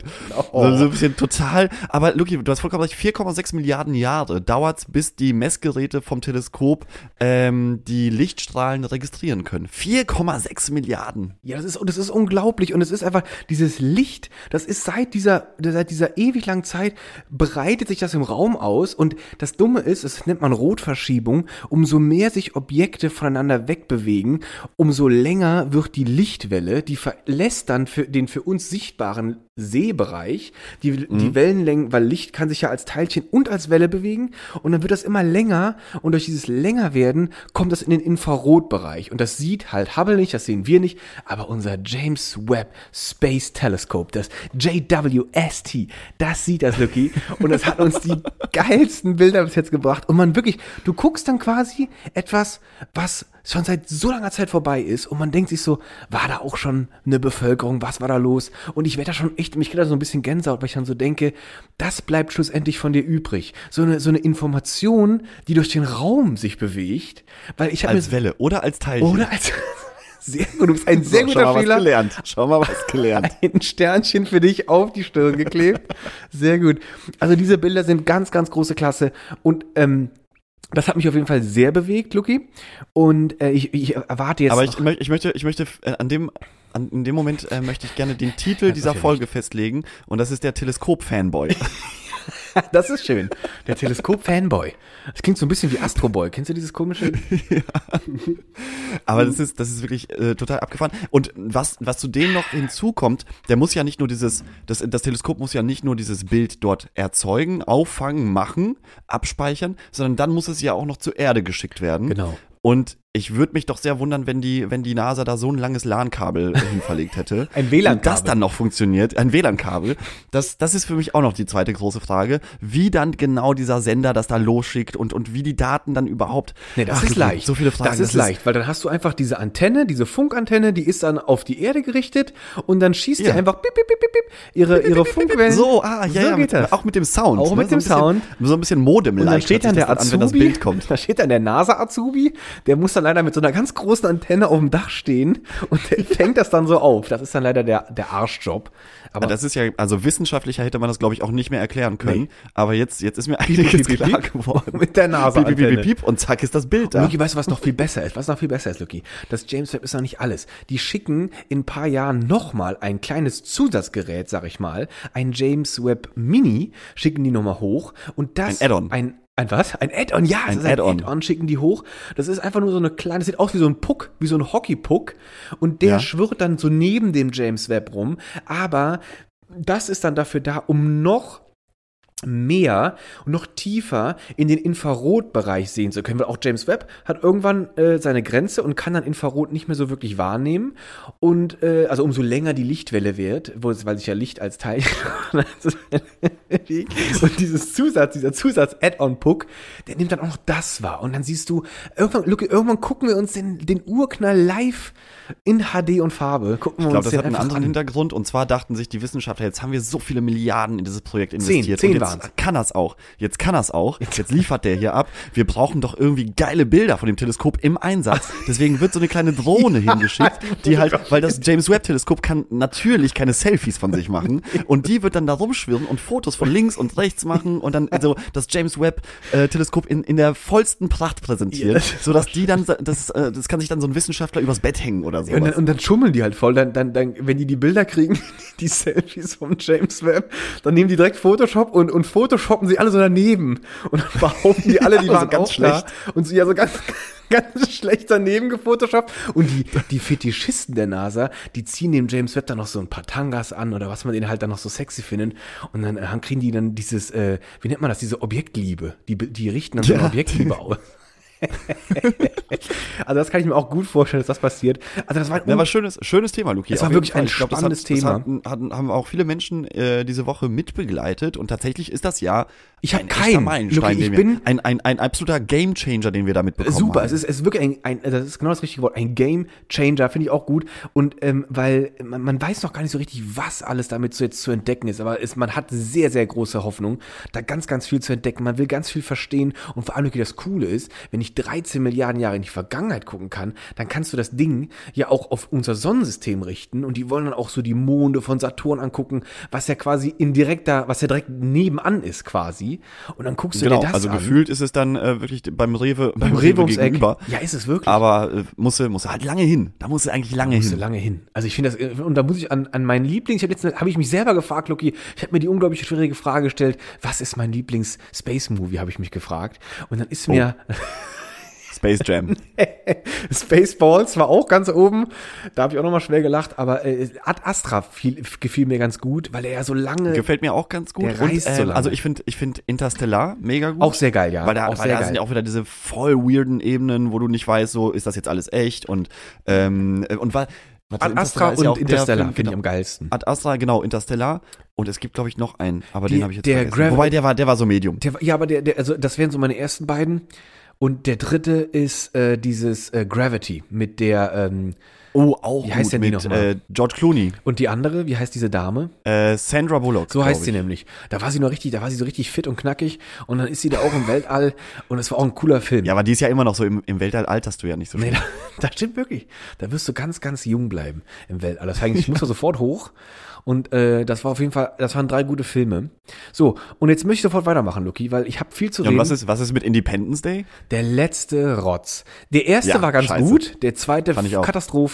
Oh. So, so ein bisschen total, aber Luki, du hast vollkommen recht, 4,6 Milliarden Jahre dauert bis die Messgeräte vom Teleskop ähm, die Lichtstrahlen registrieren können. 4,6 Milliarden. Ja, das ist, und das ist unglaublich. Und es ist einfach dieses Licht, das ist seit dieser, seit dieser ewig langen Zeit, breitet sich das im Raum aus. Und das Dumme ist, das nennt man Rotverschiebung, umso mehr sich Objekte voneinander wegbewegen, umso länger wird die Lichtwelle, die verlässt dann für den für uns sichtbaren Sehbereich, die, die Wellenlängen, weil Licht kann sich ja als Teilchen und als Welle bewegen. Und dann wird das immer länger. Und durch dieses länger werden kommt das in den Infrarotbereich. Und das sieht halt Hubble nicht, das sehen wir nicht, aber unser James Webb Space Telescope, das JWST, das sieht das, Lucky. Und das hat uns die geilsten Bilder bis jetzt gebracht. Und man wirklich, du guckst dann quasi etwas, was schon seit so langer Zeit vorbei ist und man denkt sich so, war da auch schon eine Bevölkerung, was war da los? Und ich werde da schon echt, mich kriegt da so ein bisschen Gänsehaut, weil ich dann so denke, das bleibt schlussendlich von dir übrig. So eine, so eine Information, die durch den Raum sich bewegt, weil ich habe Als Welle oder als Teilchen. oder als, sehr gut, du bist ein sehr so, schau guter mal was Fehler. gelernt. Schau mal was gelernt. Ein Sternchen für dich auf die Stirn geklebt. Sehr gut. Also diese Bilder sind ganz, ganz große Klasse. Und ähm, das hat mich auf jeden Fall sehr bewegt, Luki. Und äh, ich, ich erwarte jetzt Aber ich, ich möchte, ich möchte äh, an dem, an, in dem Moment äh, möchte ich gerne den Titel dieser Folge festlegen und das ist der Teleskop-Fanboy. das ist schön. Der Teleskop-Fanboy. Das klingt so ein bisschen wie Astro Boy. Kennst du dieses komische? Aber das ist, das ist wirklich äh, total abgefahren. Und was, was zu dem noch hinzukommt, der muss ja nicht nur dieses, das, das Teleskop muss ja nicht nur dieses Bild dort erzeugen, auffangen, machen, abspeichern, sondern dann muss es ja auch noch zur Erde geschickt werden. Genau. Und ich würde mich doch sehr wundern, wenn die, wenn die NASA da so ein langes LAN-Kabel hinverlegt hätte. Ein WLAN-Kabel. Und das dann noch funktioniert, ein WLAN-Kabel. Das, das ist für mich auch noch die zweite große Frage, wie dann genau dieser Sender das da losschickt und, und wie die Daten dann überhaupt. Nee, das Ach, ist leicht. So viele Fragen. Das ist leicht, weil dann hast du einfach diese Antenne, diese Funkantenne, die ist dann auf die Erde gerichtet und dann schießt die Ja. einfach bip, bip, bip, bip, bip, ihre, ihre Funkwellen. So, ah, ja, so ja, geht mit, das. auch mit dem Sound. Auch mit so ein dem bisschen, Sound. So ein bisschen modem Und dann steht dann der an, wenn das Azubi, Bild kommt. da steht dann der NASA-Azubi, der muss dann leider mit so einer ganz großen Antenne auf dem Dach stehen und der fängt das dann so auf. Das ist dann leider der, der Arschjob. Aber das ist ja, also wissenschaftlicher hätte man das, glaube ich, auch nicht mehr erklären können. Nee. Aber jetzt, jetzt ist mir einiges piep, klar piep. geworden. mit der Piep, piep, piep, NASA-Antenne. piep, und zack ist das Bild da. Luki, weißt du, was noch viel besser ist? Was noch viel besser ist, Luki? Das James Webb ist noch nicht alles. Die schicken in ein paar Jahren nochmal ein kleines Zusatzgerät, sag ich mal, ein James Webb Mini, schicken die nochmal hoch und das Ein Add-on. Ein, ein was? Ein Add-on, ja, Ein Add-on. Add-on schicken die hoch. Das ist einfach nur so eine kleine, das sieht aus wie so ein Puck, wie so ein Hockeypuck und der Ja. schwirrt dann so neben dem James Webb rum, aber das ist dann dafür da, um noch mehr und noch tiefer in den Infrarotbereich sehen zu können, weil auch James Webb hat irgendwann äh, seine Grenze und kann dann Infrarot nicht mehr so wirklich wahrnehmen und äh, also umso länger die Lichtwelle wird, wo weil sich ja Licht als Teil und dieses Zusatz, dieser Zusatz Add-on-Puck, der nimmt dann auch noch das wahr und dann siehst du irgendwann, look, irgendwann gucken wir uns den, den Urknall live in HD und Farbe, gucken wir Ich glaube, das hat einen anderen an. Hintergrund. Und zwar dachten sich die Wissenschaftler, jetzt haben wir so viele Milliarden in dieses Projekt Zehn, investiert. zehn und waren's. jetzt kann das auch. Jetzt kann das auch. Jetzt liefert der hier ab. Wir brauchen doch irgendwie geile Bilder von dem Teleskop im Einsatz. Deswegen wird so eine kleine Drohne hingeschickt, die halt, weil das James Webb Teleskop kann natürlich keine Selfies von sich machen. Und die wird dann da rumschwirren und Fotos von links und rechts machen und dann so das James Webb äh, Teleskop in, in der vollsten Pracht präsentieren, Ja. sodass die dann, das, äh, das kann sich dann so ein Wissenschaftler übers Bett hängen oder so. Und dann, und dann schummeln die halt voll. Dann, dann, dann, wenn die die Bilder kriegen, die Selfies vom James Webb, dann nehmen die direkt Photoshop und, und photoshoppen sie alle so daneben. Und dann behaupten die alle, die Ja, waren so ganz auch schlecht. Und so, ja, so ganz, ganz schlecht daneben gefotoshoppt. Und die, die Fetischisten der NASA, die ziehen dem James Webb dann noch so ein paar Tangas an oder was man den halt dann noch so sexy findet. Und dann kriegen die dann dieses, äh, wie nennt man das, diese Objektliebe. Die, die richten dann so eine Ja. Objektliebe aus. also das kann ich mir auch gut vorstellen, dass das passiert. Also das war, Ja, aber schönes, schönes Thema, Luki. Es war wirklich Fall. ein glaub, das spannendes hat, Thema. Das hatten, hatten, haben auch viele Menschen äh, diese Woche mitbegleitet und tatsächlich ist das Jahr Ich habe keinen. Meilenstein, Luki, ich bin ein, ein, ein absoluter Gamechanger, den wir damit bekommen Super, haben. es ist, es ist wirklich ein, ein, das ist genau das richtige Wort, ein Game Changer, finde ich auch gut. Und ähm, weil man, man weiß noch gar nicht so richtig, was alles damit so jetzt zu entdecken ist, aber es, man hat sehr, sehr große Hoffnung, da ganz, ganz viel zu entdecken. Man will ganz viel verstehen und vor allem wirklich das Coole ist, wenn ich 13 Milliarden Jahre in die Vergangenheit gucken kann, dann kannst du das Ding ja auch auf unser Sonnensystem richten und die wollen dann auch so die Monde von Saturn angucken, was ja quasi in direkter, was ja direkt nebenan ist quasi. Und dann guckst du Genau, dir das also an. gefühlt ist es dann äh, wirklich beim Rewe, beim Rewe ums Eck. Ja, ist es wirklich. Aber äh, musste, musste halt lange hin. Da musste eigentlich lange musste hin. lange hin. Also ich finde das, äh, und da muss ich an, an meinen Lieblings, ich habe letztens, habe ich mich selber gefragt, Loki, ich habe mir die unglaublich schwierige Frage gestellt, was ist mein Lieblings-Space-Movie, habe ich mich gefragt. Und dann ist mir Space Jam. Spaceballs war auch ganz oben, da habe ich auch nochmal schwer gelacht, aber äh, Ad Astra fiel, gefiel mir ganz gut, weil er ja so lange, Gefällt mir auch ganz gut. Der reißt so ähm, lange. Also ich finde ich find Interstellar mega gut. auch sehr geil, ja. Weil da, auch weil da sind ja auch wieder diese voll weirden Ebenen, wo du nicht weißt, so ist das jetzt alles echt und ähm, und weil Ad Astra ja und der Interstellar finde ich genau. am geilsten. Ad Astra, genau, Interstellar. Und es gibt, glaube ich, noch einen, aber Die- den habe ich jetzt der vergessen. Gravi- Wobei, der war, der war so Medium. Der, ja, aber der, der, also das wären so meine ersten beiden. Und der dritte ist äh, dieses äh, Gravity mit der ähm, Oh, auch Wie heißt gut denn die mit nochmal? äh, George Clooney. und die andere, wie heißt diese Dame? Äh, Sandra Bullock. So heißt sie ich. nämlich. Da war sie noch richtig, da war sie so richtig fit und knackig und dann ist sie da auch im Weltall und es war auch ein cooler Film. Ja, aber die ist ja immer noch so im, im Weltall alterst du ja nicht so Nee, schnell. da, das stimmt wirklich. Da wirst du ganz, ganz jung bleiben im Weltall. Das heißt, ich muss da sofort hoch. Und äh, das war auf jeden Fall, das waren drei gute Filme. So, und jetzt möchte ich sofort weitermachen, Luki, weil ich habe viel zu Ja, reden. und was ist, was ist mit Independence Day? Der letzte Rotz. Der erste Ja, war ganz scheiße. gut, der zweite Fand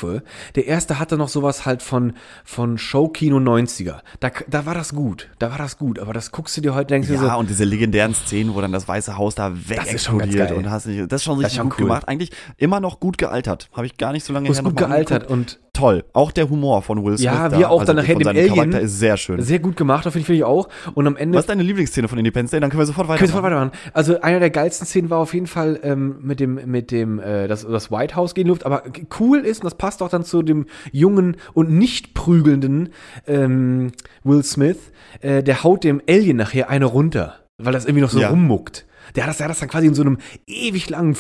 Katastrophe. Der erste hatte noch sowas halt von, von Showkino 90er. Da, da war das gut, da war das gut, aber das guckst du dir heute, denkst du Ja, so, und diese legendären Szenen, wo dann das Weiße Haus da ist wegexplodiert und hast nicht, das ist schon richtig ist schon gut cool. gemacht. Eigentlich immer noch gut gealtert. Habe ich gar nicht so lange du her gut noch mal gealtert und Toll. Auch der Humor von Will Smith. Ja, da. wie auch also dann nachher dem Alien. Charakter ist sehr schön. sehr gut gemacht, finde ich, finde ich auch. Und am Ende Was ist deine Lieblingsszene von Independence Day? Dann können wir sofort Können wir weitermachen. sofort weitermachen. Also einer der geilsten Szenen war auf jeden Fall ähm, mit dem mit dem äh, das das White House gehen Luft, aber cool ist und das passt auch dann zu dem jungen und nicht prügelnden ähm, Will Smith. Äh, der haut dem Alien nachher eine runter, weil das irgendwie noch so Ja. rummuckt. Der hat das, der hat das dann quasi in so einem ewig langen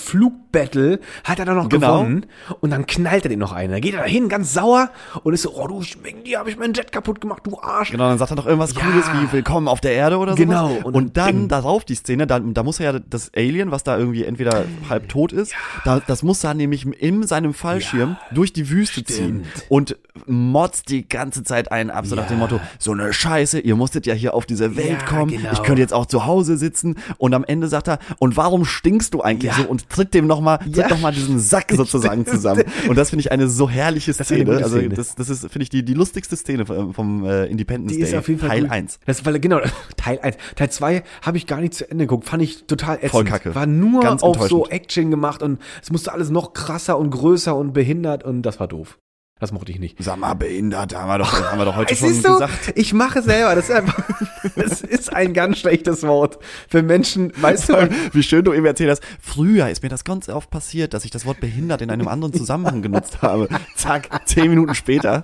Flugbattle, hat er dann noch Genau. gewonnen und dann knallt er den noch ein. Da geht er dahin, ganz sauer und ist so, oh du Schwing, die habe ich meinen Jet kaputt gemacht, du Arsch. Genau, dann sagt er doch irgendwas Ja. Cooles wie Willkommen auf der Erde oder so. Genau, Und, und dann Ding. darauf die Szene, da, da muss er ja das Alien, was da irgendwie entweder halb tot ist, da, das muss er nämlich in seinem Fallschirm durch die Wüste ziehen und motzt die ganze Zeit einen ab, so nach dem Ja. Motto, so eine Scheiße, ihr musstet ja hier auf diese Welt Ja, kommen, genau. ich könnte jetzt auch zu Hause sitzen und am Ende sagt er, und warum stinkst du eigentlich Ja. so und tritt dem nochmal, tritt Ja. noch mal diesen Sack sozusagen zusammen. Und das finde ich eine so herrliche Szene. gute Also Szene. das, das ist, finde ich, die, die lustigste Szene vom, vom äh, Independence Die Day. ist auf jeden Fall Teil gut. 1. Das weil genau Teil 1. Teil 2 habe ich gar nicht zu Ende geguckt, fand ich total ätzend. Voll kacke. War nur Ganz auf so. Action gemacht und es musste alles noch krasser und größer und behindert und das war doof. Das mochte ich nicht. Sag mal, behindert, haben wir doch, haben wir doch heute schon so, gesagt. ich mache selber, das ist einfach, das ist ein ganz schlechtes Wort für Menschen, weißt du, Wie schön du eben erzählt hast. Früher ist mir das ganz oft passiert, dass ich das Wort behindert in einem anderen Zusammenhang genutzt habe. Zack, zehn Minuten später.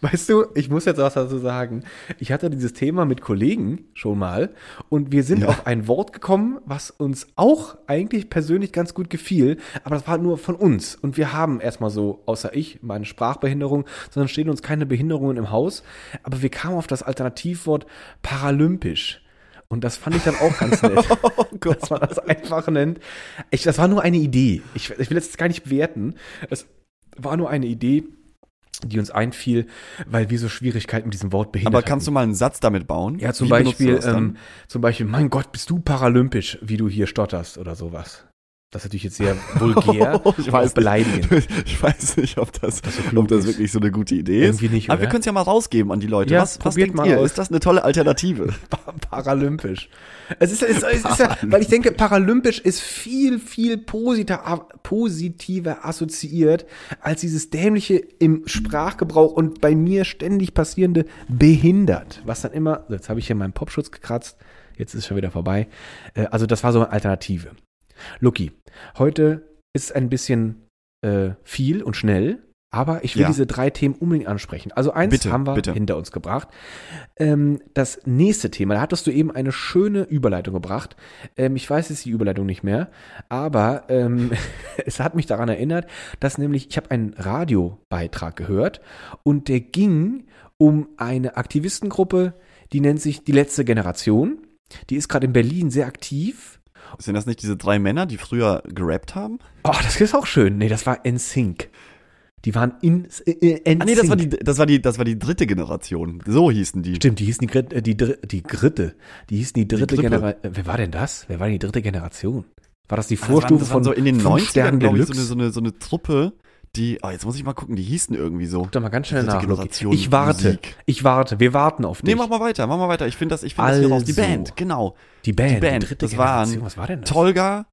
Weißt du, ich muss jetzt was dazu sagen. Ich hatte dieses Thema mit Kollegen schon mal und wir sind Ja. auf ein Wort gekommen, was uns auch eigentlich persönlich ganz gut gefiel, aber das war nur von uns. Und wir haben erstmal so, außer ich, meine Sprachbehinderung, sondern stehen uns keine Behinderungen im Haus. Aber wir kamen auf das Alternativwort paralympisch. Und das fand ich dann auch ganz nett, dass man das einfach nennt. Ich, das war nur eine Idee. Ich, ich will jetzt gar nicht bewerten. Es war nur eine Idee, die uns einfiel, weil wir so Schwierigkeiten mit diesem Wort behindert Aber kannst du mal einen Satz damit bauen? ja, zum Wie Beispiel, ähm, zum Beispiel, mein Gott, bist du paralympisch, wie du hier stotterst oder sowas. Das ist natürlich jetzt sehr vulgär, ich und weiß beleidigend. Nicht. Ich weiß nicht, ob das, so klug ob das wirklich so eine gute Idee ist. Irgendwie nicht, Aber wir oder? können es ja mal rausgeben an die Leute. Ja, was was probiert denkt mal ihr? aus. Ist das eine tolle Alternative? Pa- Paralympisch. Es ist, es, es ist ja, weil ich denke, paralympisch ist viel, viel positiver, positiver assoziiert als dieses dämliche im Sprachgebrauch und bei mir ständig passierende behindert. Was dann immer, so, jetzt habe ich hier meinen Popschutz gekratzt, jetzt ist schon wieder vorbei. Äh, Also das war so eine Alternative. Lucky, heute ist ein bisschen äh, viel und schnell. Aber ich will Ja. diese drei Themen unbedingt ansprechen. Also eins Bitte, haben wir bitte. hinter uns gebracht. Ähm, das nächste Thema, da hattest du eben eine schöne Überleitung gebracht. Ähm, ich weiß jetzt die Überleitung nicht mehr, aber ähm, es hat mich daran erinnert, dass nämlich, ich habe einen Radiobeitrag gehört und der ging um eine Aktivistengruppe, die nennt sich Die letzte Generation. Die ist gerade in Berlin sehr aktiv. Sind das nicht diese drei Männer, die früher gerappt haben? Oh, das ist auch schön. Nee, das war NSYNC. Die waren in äh, äh, Ah nee, das war NSYNC. die, das war die, das war die dritte Generation. So hießen die. Stimmt, die hießen die, äh, die, die Gritte. Die hießen die dritte. Generation. Wer war denn das? Wer war denn die dritte Generation? War das die Ah, das waren- Vorstufe das waren von so in den fünf 90ern, Sternen glaube ich, so Deluxe? eine, so, eine, so eine Truppe, die, oh, jetzt muss ich mal gucken, die hießen irgendwie so. Guck doch mal ganz schnell nach. Generation Ich warte. Musik. Ich warte. Wir warten auf dich. Nee, mach mal weiter, mach mal weiter. Ich finde das, ich finde das hier raus. Die Also. Band, genau. die Band. die Band, dritte das waren. Was war denn das? Tolga,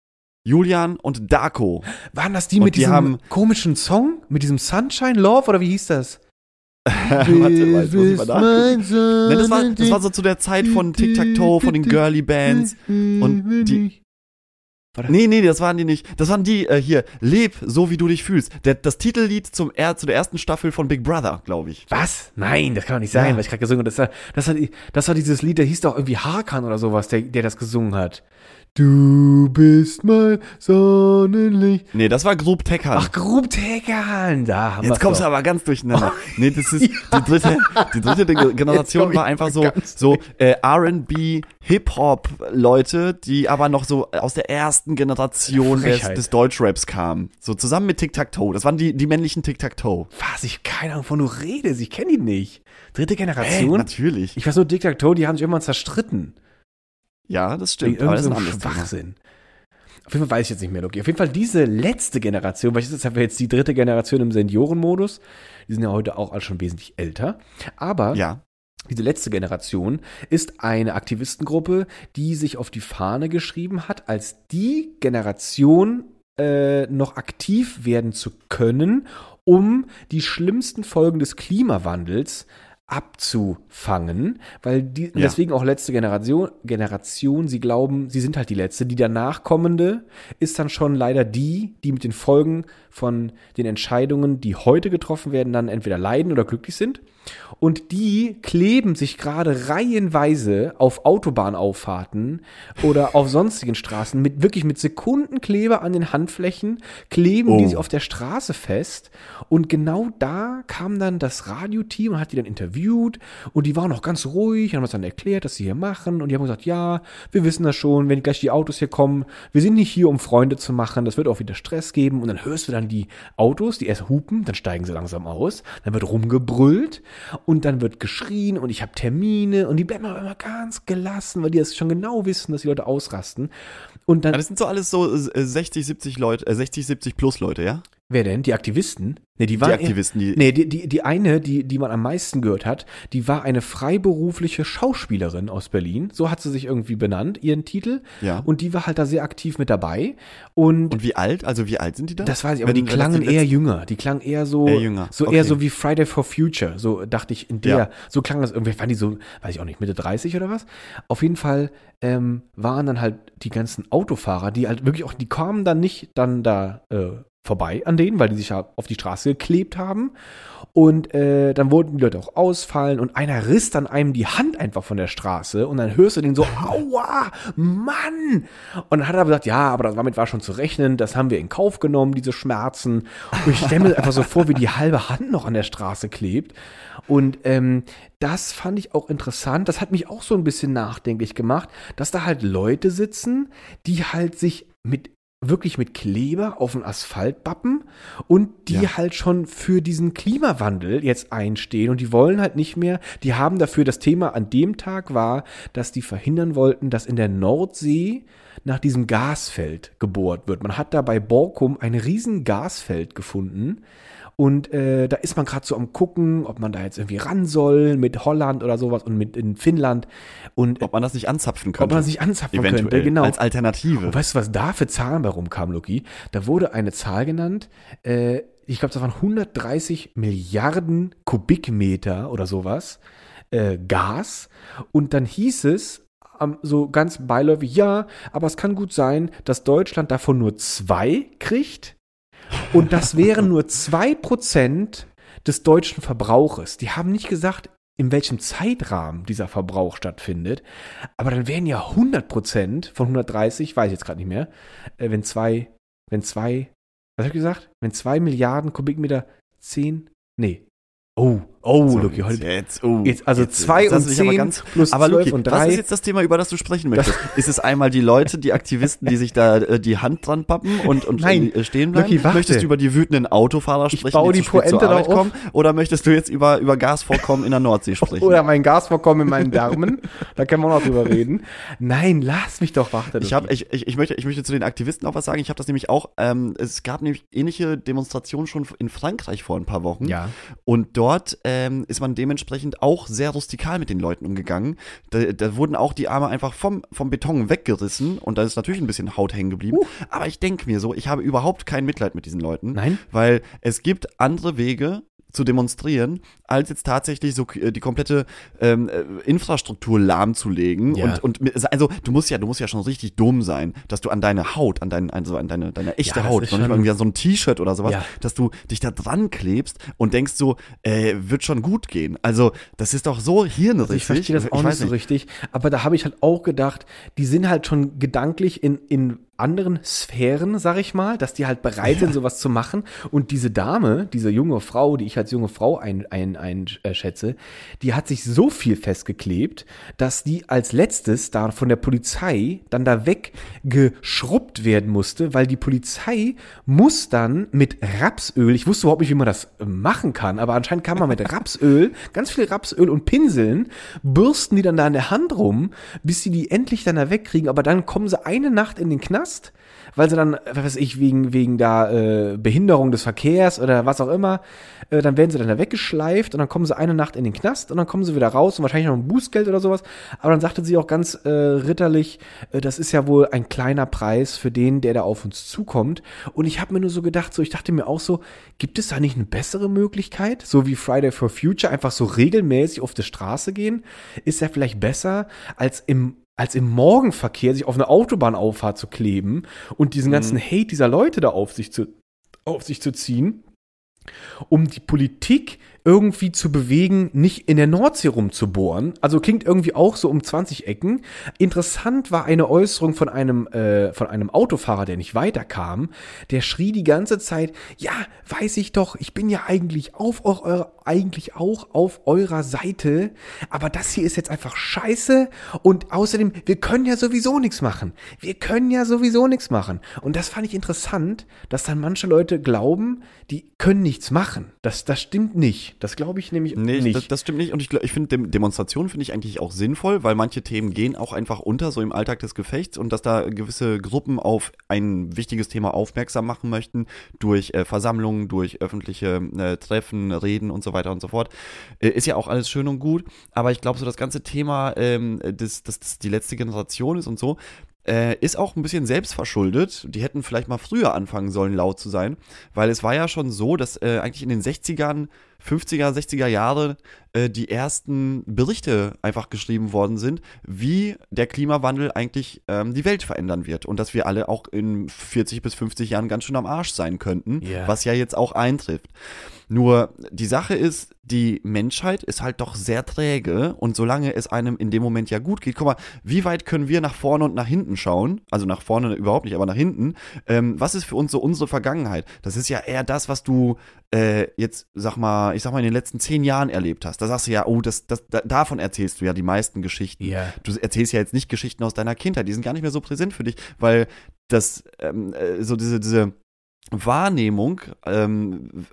Julian und Darko. Waren das die Und mit die diesem haben- komischen Song? Mit diesem Sunshine Love oder wie hieß das? Warte mal, jetzt muss ich mal nachgucken. Nee, das, war, das war so zu der Zeit von Tic-Tac-Toe, von den Girly Bands. Und die. Warte. Nee, nee, das waren die nicht. Das waren die äh, hier. Leb so, wie du dich fühlst. Der, das Titellied zum, er, zu der ersten Staffel von Big Brother, glaube ich. Was? Nein, das kann doch nicht sein, Ja. was ich gerade gesungen habe. Das war, das, war, das war dieses Lied, der hieß doch irgendwie Hakan oder sowas, der, der das gesungen hat. Du bist mein Sonnenlicht. Nee, das war Grub Teckern. Ach, Grub Tegan, da haben Jetzt kommst du aber ganz durcheinander. Nee, das ist die dritte, die dritte Ge- Generation war einfach so, so äh, R&B, Hip-Hop-Leute, die aber noch so aus der ersten Generation des, Frechheit. des Deutschraps kamen. So zusammen mit Tic-Tac-Toe. Das waren die, die männlichen Tic-Tac-Toe. Was? Ich keine Ahnung, von du redest. Ich kenne die nicht. Dritte Hey, Generation? natürlich. ich weiß nur, Diktator, die haben sich irgendwann zerstritten. Ja, das Wegen stimmt. Aber das ist ein. Schwachsinn. Auf jeden Fall weiß ich jetzt nicht mehr, Loki. Auf jeden Fall diese letzte Generation, weil das ist ja jetzt die dritte Generation im Seniorenmodus. Die sind ja heute auch alle schon wesentlich älter. Aber Ja. diese letzte Generation ist eine Aktivistengruppe, die sich auf die Fahne geschrieben hat, als die Generation äh, noch aktiv werden zu können, um die schlimmsten Folgen des Klimawandels abzufangen, weil die Ja. deswegen auch letzte Generation Generation, sie glauben, sie sind halt die letzte, die danach kommende ist dann schon leider die, die mit den Folgen von den Entscheidungen, die heute getroffen werden, dann entweder leiden oder glücklich sind. Und die kleben sich gerade reihenweise auf Autobahnauffahrten oder auf sonstigen Straßen mit wirklich mit Sekundenkleber an den Handflächen, kleben die Oh. sich auf der Straße fest. Und genau da kam dann das Radioteam und hat die dann interviewt und die waren auch ganz ruhig, haben uns dann erklärt, was sie hier machen und die haben gesagt, ja, wir wissen das schon, wenn gleich die Autos hier kommen, wir sind nicht hier, um Freunde zu machen, das wird auch wieder Stress geben und dann hörst du dann die Autos, die erst hupen, dann steigen sie langsam aus, dann wird rumgebrüllt und dann wird geschrien und ich habe Termine und die bleiben aber immer ganz gelassen, weil die das schon genau wissen, dass die Leute ausrasten. Und Ja, dann, das sind so alles so äh, 60, 70 Leute, äh, 60, 70 plus Leute, ja? Wer denn? Die Aktivisten? Nee, die Die waren eher- Aktivisten, die. Nee, die, die, die eine, die, die man am meisten gehört hat, die war eine freiberufliche Schauspielerin aus Berlin. So hat sie sich irgendwie benannt, ihren Titel. Ja. Und die war halt da sehr aktiv mit dabei. Und, Und wie alt? Also wie alt sind die da? das weiß ich, aber Wenn- die klangen die eher letzten- jünger. Die klangen eher so, Eher jünger, so okay. eher so wie Friday for Future. So dachte ich in der, Ja. so klang das irgendwie, waren die so, weiß ich auch nicht, Mitte 30 oder was? Auf jeden Fall ähm, waren dann halt die ganzen Autofahrer, die halt wirklich auch, die kamen dann nicht dann da äh, vorbei an denen, weil die sich ja auf die Straße geklebt haben. Und äh, dann wollten die Leute auch ausfallen und einer riss dann einem die Hand einfach von der Straße und dann hörst du den so, aua, Mann! Und dann hat er aber gesagt, ja, aber damit war schon zu rechnen, das haben wir in Kauf genommen, diese Schmerzen. Und ich stelle mir einfach so vor, wie die halbe Hand noch an der Straße klebt. Und ähm, das fand ich auch interessant. Das hat mich auch so ein bisschen nachdenklich gemacht, dass da halt Leute sitzen, die halt sich mit wirklich mit Kleber auf den Asphalt bappen und die Ja. halt schon für diesen Klimawandel jetzt einstehen und die wollen halt nicht mehr, die haben dafür das Thema an dem Tag war, dass die verhindern wollten, dass in der Nordsee nach diesem Gasfeld gebohrt wird. Man hat da bei Borkum ein riesen Gasfeld gefunden und äh, da ist man gerade so am gucken, ob man da jetzt irgendwie ran soll mit Holland oder sowas und mit in Finnland und äh, Ob man das nicht anzapfen ob könnte. man sich anzapfen Eventuell. könnte, genau. Als Alternative. Und weißt du, was da für Zahlen bei rumkamen, Loki? Da wurde eine Zahl genannt, äh, ich glaube, das waren 130 Milliarden Kubikmeter oder sowas äh, Gas. Und dann hieß es, ähm, so ganz beiläufig, ja, aber es kann gut sein, dass Deutschland davon nur zwei kriegt. Und das wären nur zwei Prozent des deutschen Verbrauches. Die haben nicht gesagt, in welchem Zeitrahmen dieser Verbrauch stattfindet. Aber dann wären ja 100 Prozent von 130, weiß ich jetzt gerade nicht mehr, äh, wenn zwei, wenn zwei, was habe ich gesagt? Wenn zwei Milliarden Kubikmeter zehn, nee. Oh, oh, So, Luki, heute. jetzt, oh, Jetzt, also jetzt- zwei jetzt und zehn ganz, plus aber Luki, und was drei. ist jetzt das Thema, über das du sprechen möchtest? ist es einmal die Leute, die Aktivisten, die sich da äh, die Hand dran pappen und, und Nein, äh, stehen bleiben? Luki, warte. möchtest du über die wütenden Autofahrer Ich sprechen, baue die, die zur Pointe Arbeit auf. kommen? Oder möchtest du jetzt über, über Gasvorkommen in der Nordsee sprechen? Oder mein Gasvorkommen in meinen Darmen. da können wir auch noch drüber reden. Nein, lass mich doch warten. Ich, hab, ich, ich, ich, möchte, ich möchte zu den Aktivisten auch was sagen. Ich habe das nämlich auch, ähm, es gab nämlich ähnliche Demonstrationen schon in Frankreich vor ein paar Wochen. ja. Und dort ähm, ist man dementsprechend auch sehr rustikal mit den Leuten umgegangen. Da, da wurden auch die Arme einfach vom, vom Beton weggerissen und da ist natürlich ein bisschen Haut hängen geblieben. Uh. Aber ich denke mir so, ich habe überhaupt kein Mitleid mit diesen Leuten. Nein? Weil es gibt andere Wege zu demonstrieren, als jetzt tatsächlich so äh, die komplette ähm, äh, Infrastruktur lahmzulegen. Ja. Und, und also du musst ja, du musst ja schon richtig dumm sein, dass du an deine Haut, an dein, also an deine, deine echte Ja, Haut, noch nicht mal irgendwie an so ein T-Shirt oder sowas, Ja. dass du dich da dran klebst und denkst so, äh, wird schon gut gehen. Also das ist doch so hirnrissig. Also ich verstehe das auch nicht weiß so richtig. Aber da habe ich halt auch gedacht, die sind halt schon gedanklich in, in anderen Sphären, sag ich mal, dass die halt bereit sind, sowas zu machen. Und diese Dame, diese junge Frau, die ich als junge Frau einschätze, ein, ein, äh, schätze, die hat sich so viel festgeklebt, dass die als letztes da von der Polizei dann da weggeschrubbt werden musste, weil die Polizei muss dann mit Rapsöl, ich wusste überhaupt nicht, wie man das äh, machen kann, aber anscheinend kann man mit Rapsöl, ganz viel Rapsöl und Pinseln, bürsten die dann da in der Hand rum, bis sie die endlich dann da wegkriegen, aber dann kommen sie eine Nacht in den Knast, weil sie dann, was weiß ich, wegen, wegen da äh, Behinderung des Verkehrs oder was auch immer, äh, dann werden sie dann da weggeschleift und dann kommen sie eine Nacht in den Knast und dann kommen sie wieder raus und wahrscheinlich noch ein Bußgeld oder sowas. Aber dann sagte sie auch ganz äh, ritterlich, äh, das ist ja wohl ein kleiner Preis für den, der da auf uns zukommt. Und ich habe mir nur so gedacht, so ich dachte mir auch so, gibt es da nicht eine bessere Möglichkeit, so wie Friday for Future, einfach so regelmäßig auf die Straße gehen? Ist ja vielleicht besser als im als im Morgenverkehr sich auf eine Autobahnauffahrt zu kleben und diesen ganzen Hate dieser Leute da auf sich zu, auf sich zu ziehen, um die Politik irgendwie zu bewegen, nicht in der Nordsee rumzubohren. Also klingt irgendwie auch so um 20 Ecken. Interessant war eine Äußerung von einem, äh, von einem Autofahrer, der nicht weiterkam. Der schrie die ganze Zeit, ja, weiß ich doch, ich bin ja eigentlich auf eurer, eigentlich auch auf eurer Seite, aber das hier ist jetzt einfach scheiße und außerdem, wir können ja sowieso nichts machen. Wir können ja sowieso nichts machen. Und das fand ich interessant, dass dann manche Leute glauben, die können nichts machen. Das, das stimmt nicht. Das glaube ich nämlich Nee, nicht. Das, das stimmt nicht. Und ich, ich finde, Dem Demonstrationen finde ich eigentlich auch sinnvoll, weil manche Themen gehen auch einfach unter, so im Alltag des Gefechts und dass da gewisse Gruppen auf ein wichtiges Thema aufmerksam machen möchten, durch äh, Versammlungen, durch öffentliche äh, Treffen, Reden und so weiter und so fort. Äh, ist ja auch alles schön und gut, aber ich glaube, so das ganze Thema, ähm, dass das, das die letzte Generation ist und so, äh, ist auch ein bisschen selbstverschuldet. Die hätten vielleicht mal früher anfangen sollen, laut zu sein, weil es war ja schon so, dass äh, eigentlich in den 60ern, 50er, 60er Jahre äh, die ersten Berichte einfach geschrieben worden sind, wie der Klimawandel eigentlich ähm, die Welt verändern wird und dass wir alle auch in 40 bis 50 Jahren ganz schön am Arsch sein könnten, Ja. was ja jetzt auch eintrifft. Nur die Sache ist, die Menschheit ist halt doch sehr träge und solange es einem in dem Moment ja gut geht, guck mal, wie weit können wir nach vorne und nach hinten schauen? Also nach vorne überhaupt nicht, aber nach hinten. Ähm, was ist für uns so unsere Vergangenheit? Das ist ja eher das, was du äh, jetzt, sag mal, ich sag mal, in den letzten zehn Jahren erlebt hast. Da sagst du ja, oh, das, das, da, davon erzählst du ja die meisten Geschichten. Ja. Du erzählst ja jetzt nicht Geschichten aus deiner Kindheit, die sind gar nicht mehr so präsent für dich, weil das, ähm, äh, so diese, diese Wahrnehmung ähm,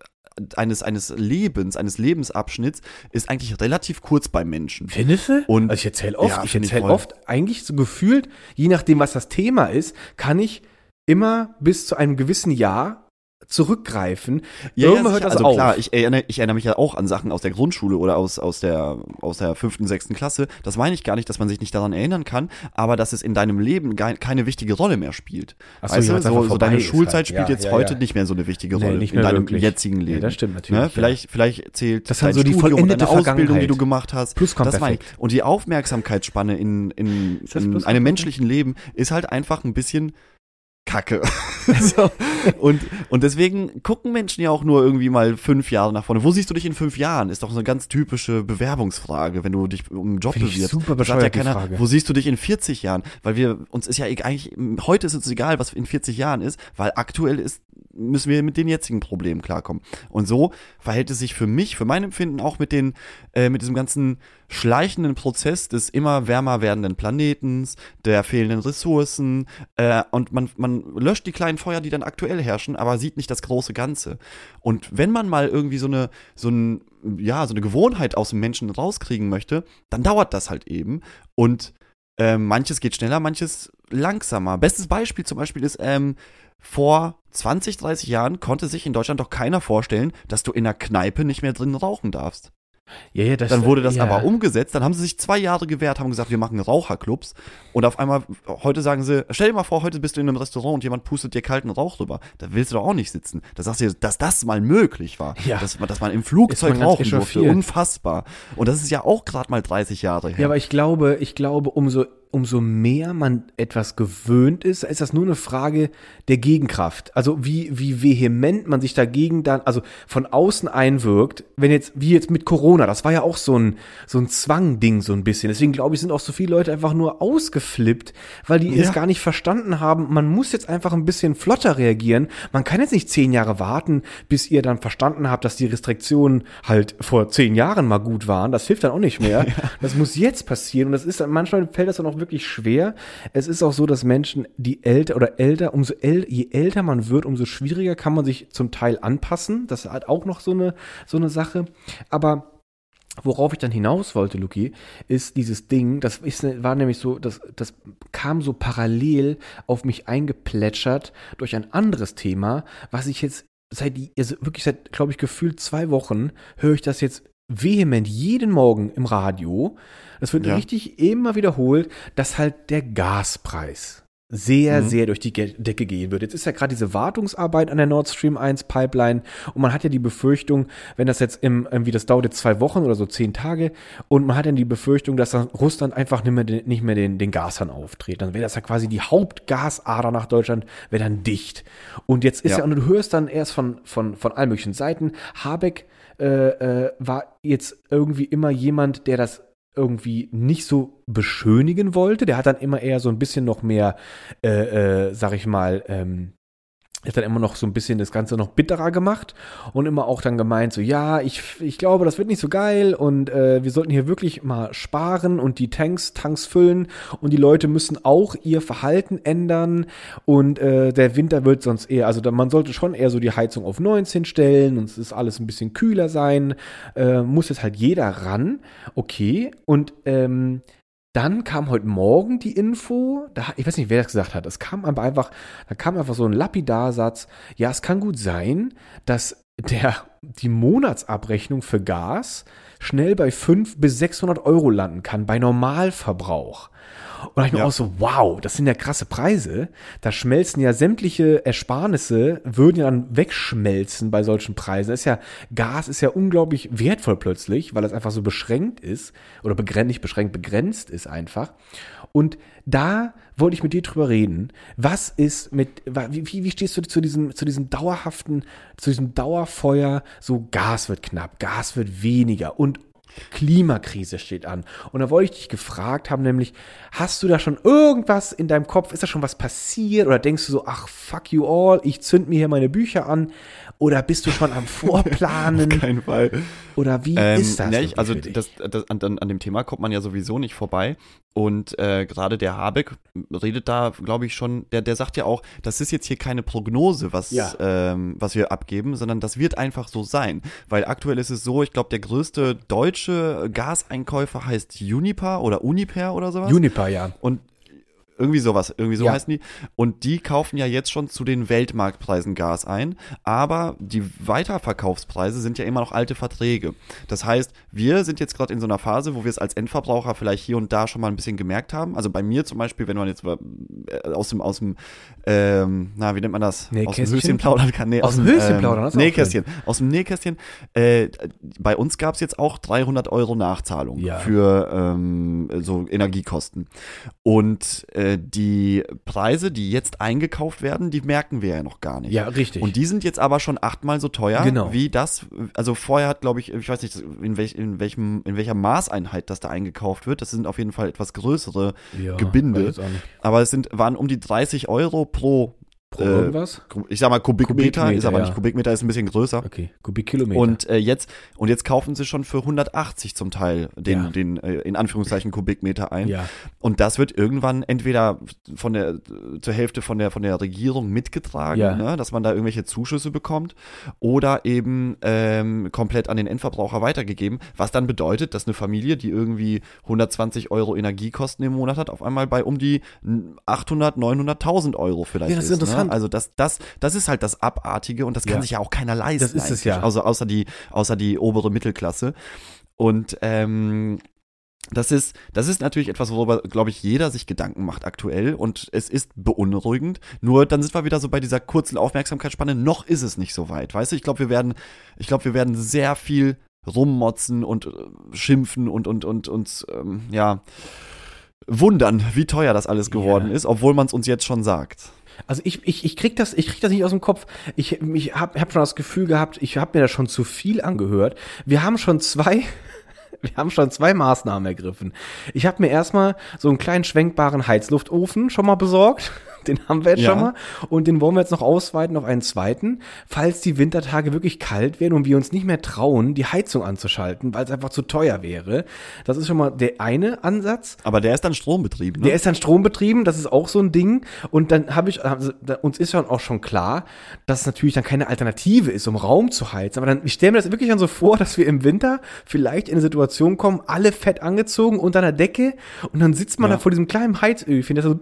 eines, eines Lebens, eines Lebensabschnitts ist eigentlich relativ kurz beim Menschen. Findest du? Und- also ich erzähle oft, Ja, ich erzähle oft, eigentlich so gefühlt, je nachdem, was das Thema ist, kann ich immer bis zu einem gewissen Jahr zurückgreifen. Irgendwann hört das also auf. klar, ich erinnere, ich erinnere mich ja auch an Sachen aus der Grundschule oder aus, aus der, aus der fünften, sechsten Klasse. Das meine ich gar nicht, dass man sich nicht daran erinnern kann, aber dass es in deinem Leben gar keine wichtige Rolle mehr spielt. Ach so, weißt ja, du, so, so deine ist Schulzeit halt. spielt Ja, jetzt ja, heute ja. nicht mehr so eine wichtige Nee, Rolle nicht in deinem wirklich. jetzigen Nee, Leben. das stimmt natürlich, Ne? ja. Vielleicht, vielleicht zählt Das dein so die Studium und deine Ausbildung, die du gemacht hast. Plusquamperfekt. Das meine ich. Und die Aufmerksamkeitsspanne in, in, in einem menschlichen Leben ist halt einfach ein bisschen Kacke. so. und, und deswegen gucken Menschen ja auch nur irgendwie mal fünf Jahre nach vorne. Wo siehst du dich in fünf Jahren? Ist doch so eine ganz typische Bewerbungsfrage, wenn du dich um einen Job bewirbst. super bescheuert, die keiner, Frage. Wo siehst du dich in 40 Jahren? Weil wir, uns ist ja e- eigentlich, heute ist es egal, was in 40 Jahren ist, weil aktuell ist, müssen wir mit den jetzigen Problemen klarkommen. Und so verhält es sich für mich, für mein Empfinden auch mit den, äh, mit diesem ganzen schleichenden Prozess des immer wärmer werdenden Planetens, der fehlenden Ressourcen, äh, und man, man löscht die kleinen Feuer, die dann aktuell herrschen, aber sieht nicht das große Ganze. Und wenn man mal irgendwie so eine, so ein, ja, so eine Gewohnheit aus dem Menschen rauskriegen möchte, dann dauert das halt eben. Und äh, manches geht schneller, manches langsamer. Bestes Beispiel zum Beispiel ist, ähm, vor 20, 30 Jahren konnte sich in Deutschland doch keiner vorstellen, dass du in einer Kneipe nicht mehr drin rauchen darfst. Ja, ja, das, Dann wurde das ja. aber umgesetzt, dann haben sie sich zwei Jahre gewehrt, haben gesagt, wir machen Raucherclubs. Und auf einmal, heute sagen sie, stell dir mal vor, heute bist du in einem Restaurant und jemand pustet dir kalten Rauch rüber. Da willst du doch auch nicht sitzen. Da sagst du, dass das mal möglich war. Ja. Dass, man- dass man im Flugzeug man rauchen durfte. Unfassbar. Und das ist ja auch gerade mal 30 Jahre her. Ja, aber ich glaube, ich glaube, umso, umso mehr man etwas gewöhnt ist, ist das nur eine Frage der Gegenkraft. Also wie, wie vehement man sich dagegen dann, also von außen einwirkt, wenn jetzt, wie jetzt mit Corona, das war ja auch so ein, so ein Zwang-Ding so ein bisschen. Deswegen glaube ich, sind auch so viele Leute einfach nur ausgeflippt, weil die Ja. es gar nicht verstanden haben. Man muss jetzt einfach ein bisschen flotter reagieren. Man kann jetzt nicht zehn Jahre warten, bis ihr dann verstanden habt, dass die Restriktionen halt vor zehn Jahren mal gut waren. Das hilft dann auch nicht mehr. Das muss jetzt passieren. Und das ist dann, manchmal fällt das dann auch wirklich schwer. Es ist auch so, dass Menschen, die älter oder älter, umso äl je älter man wird, umso schwieriger kann man sich zum Teil anpassen. Das halt auch noch so eine, so eine Sache. Aber Worauf ich dann hinaus wollte, Luki, ist dieses Ding, das ist, war nämlich so, das, das kam so parallel auf mich eingeplätschert durch ein anderes Thema, was ich jetzt seit, also wirklich seit, glaube ich, gefühlt zwei Wochen höre ich das jetzt vehement jeden Morgen im Radio. Das wird Ja. richtig immer wiederholt, dass halt der Gaspreis sehr, Mhm. sehr durch die Decke gehen wird. Jetzt ist ja gerade diese Wartungsarbeit an der Nord Stream 1 Pipeline und man hat ja die Befürchtung, wenn das jetzt im, irgendwie, das dauert jetzt zwei Wochen oder so zehn Tage und man hat dann die Befürchtung, dass dann Russland einfach nicht mehr den, nicht mehr den, den Gashahn auftritt. Dann wäre das ja quasi die Hauptgasader nach Deutschland, wäre dann dicht. Und jetzt ist ja. Ja. und du hörst dann erst von, von, von allen möglichen Seiten, Habeck äh, äh, war jetzt irgendwie immer jemand, der das irgendwie nicht so beschönigen wollte. Der hat dann immer eher so ein bisschen noch mehr, äh, äh, sag ich mal, ähm, hat dann immer noch so ein bisschen das Ganze noch bitterer gemacht und immer auch dann gemeint, so ja, ich, ich glaube, das wird nicht so geil und äh, wir sollten hier wirklich mal sparen und die Tanks, Tanks füllen und die Leute müssen auch ihr Verhalten ändern und äh, der Winter wird sonst eher, also da, man sollte schon eher so die Heizung auf 19 stellen und es ist alles ein bisschen kühler sein, äh, muss jetzt halt jeder ran, okay und ähm, dann kam heute Morgen die Info, da, ich weiß nicht, wer das gesagt hat, es kam aber einfach, da kam einfach so ein Lapidarsatz, ja, es kann gut sein, dass der, die Monatsabrechnung für Gas schnell bei 500 bis 600 Euro landen kann, bei Normalverbrauch. Und da ich mir Ja. auch so, wow, das sind ja krasse Preise. Da schmelzen ja sämtliche Ersparnisse, würden ja dann wegschmelzen bei solchen Preisen. Das ist ja, Gas ist ja unglaublich wertvoll plötzlich, weil es einfach so beschränkt ist oder begrenzt, nicht beschränkt, begrenzt ist einfach. Und da wollte ich mit dir drüber reden. Was ist mit, wie wie stehst du zu diesem, zu diesem dauerhaften, zu diesem Dauerfeuer, so Gas wird knapp, Gas wird weniger und Klimakrise steht an. Und da wollte ich dich gefragt haben, nämlich, hast du da schon irgendwas in deinem Kopf? Ist da schon was passiert? Oder denkst du so, ach, fuck you all, ich zünd mir hier meine Bücher an? Oder bist du schon am Vorplanen? Kein Fall. Oder wie Ähm, ist das? ne, ich, also das, das, an, an dem Thema kommt man ja sowieso nicht vorbei. Und äh, gerade der Habeck redet da, glaube ich, schon, der, der sagt ja auch, das ist jetzt hier keine Prognose, was, Ja. ähm, was wir abgeben, sondern das wird einfach so sein. Weil aktuell ist es so, ich glaube, der größte deutsche Gaseinkäufer heißt Uniper oder Uniper oder sowas. Juniper, ja. Und irgendwie sowas, irgendwie so Ja. heißen die. Und die kaufen ja jetzt schon zu den Weltmarktpreisen Gas ein, aber die Weiterverkaufspreise sind ja immer noch alte Verträge. Das heißt, wir sind jetzt gerade in so einer Phase, wo wir es als Endverbraucher vielleicht hier und da schon mal ein bisschen gemerkt haben. Also bei mir zum Beispiel, wenn man jetzt äh, aus dem, aus dem, ähm, na, wie nennt man das? Aus dem Nähkästchen? Höschen plaudern kann. Nee, Aus dem Höschen plaudern, das ist auch Nähkästchen. Aus dem Nähkästchen. Äh, bei uns gab es jetzt auch 300 Euro Nachzahlung Ja. für ähm, so Energiekosten. Und äh, die Preise, die jetzt eingekauft werden, die merken wir ja noch gar nicht. Ja, richtig. Und die sind jetzt aber schon achtmal so teuer, Genau. wie das, also vorher hat, glaube ich, ich weiß nicht, in, welch, in, welchem, in welcher Maßeinheit das da eingekauft wird. Das sind auf jeden Fall etwas größere ja, Gebinde. Aber es sind, waren um die 30 Euro pro, Pro Äh, irgendwas? ich sag mal Kubikmeter, Kubikmeter, ist aber ja. nicht Kubikmeter, ist ein bisschen größer. Okay, Kubikkilometer. Und äh, jetzt und jetzt kaufen sie schon für 180 zum Teil den Ja. den äh, in Anführungszeichen Kubikmeter ein. ja, Und das wird irgendwann entweder von der zur Hälfte von der von der Regierung mitgetragen, Ja. ne, dass man da irgendwelche Zuschüsse bekommt, oder eben ähm, komplett an den Endverbraucher weitergegeben, was dann bedeutet, dass eine Familie, die irgendwie 120 Euro Energiekosten im Monat hat, auf einmal bei um die 800, 900.000 Euro vielleicht Ja, das ist ist. Ne? Also das das das ist halt das Abartige und das kann Ja. sich ja auch keiner leisten. Das ist es ja. Also außer die außer die obere Mittelklasse und ähm, das ist, das ist natürlich etwas, worüber, glaube ich, jeder sich Gedanken macht aktuell und es ist beunruhigend. Nur dann sind wir wieder so bei dieser kurzen Aufmerksamkeitsspanne. Noch ist es nicht so weit. Weißt du, ich glaube, wir werden, ich glaube, wir werden sehr viel rummotzen und äh, schimpfen und, und, und uns, ähm, ja, wundern, wie teuer das alles geworden Ja. ist, obwohl man es uns jetzt schon sagt. Also ich, ich, ich krieg das, ich krieg das nicht aus dem Kopf. Ich, ich habe hab schon das Gefühl gehabt, ich habe mir da schon zu viel angehört. Wir haben schon zwei, wir haben schon zwei Maßnahmen ergriffen. Ich habe mir erstmal so einen kleinen schwenkbaren Heizluftofen schon mal besorgt. Den haben wir jetzt Ja. schon mal. Und den wollen wir jetzt noch ausweiten auf einen zweiten, falls die Wintertage wirklich kalt werden und wir uns nicht mehr trauen, die Heizung anzuschalten, weil es einfach zu teuer wäre. Das ist schon mal der eine Ansatz. Aber der ist dann strombetrieben, ne? Der ist dann strombetrieben, das ist auch so ein Ding. Und dann habe ich, also, uns ist ja auch schon klar, dass es natürlich dann keine Alternative ist, um Raum zu heizen. Aber dann, ich stelle mir das wirklich dann so vor, dass wir im Winter vielleicht in eine Situation kommen, alle fett angezogen unter einer Decke und dann sitzt man Ja. da vor diesem kleinen Heizöfchen, das so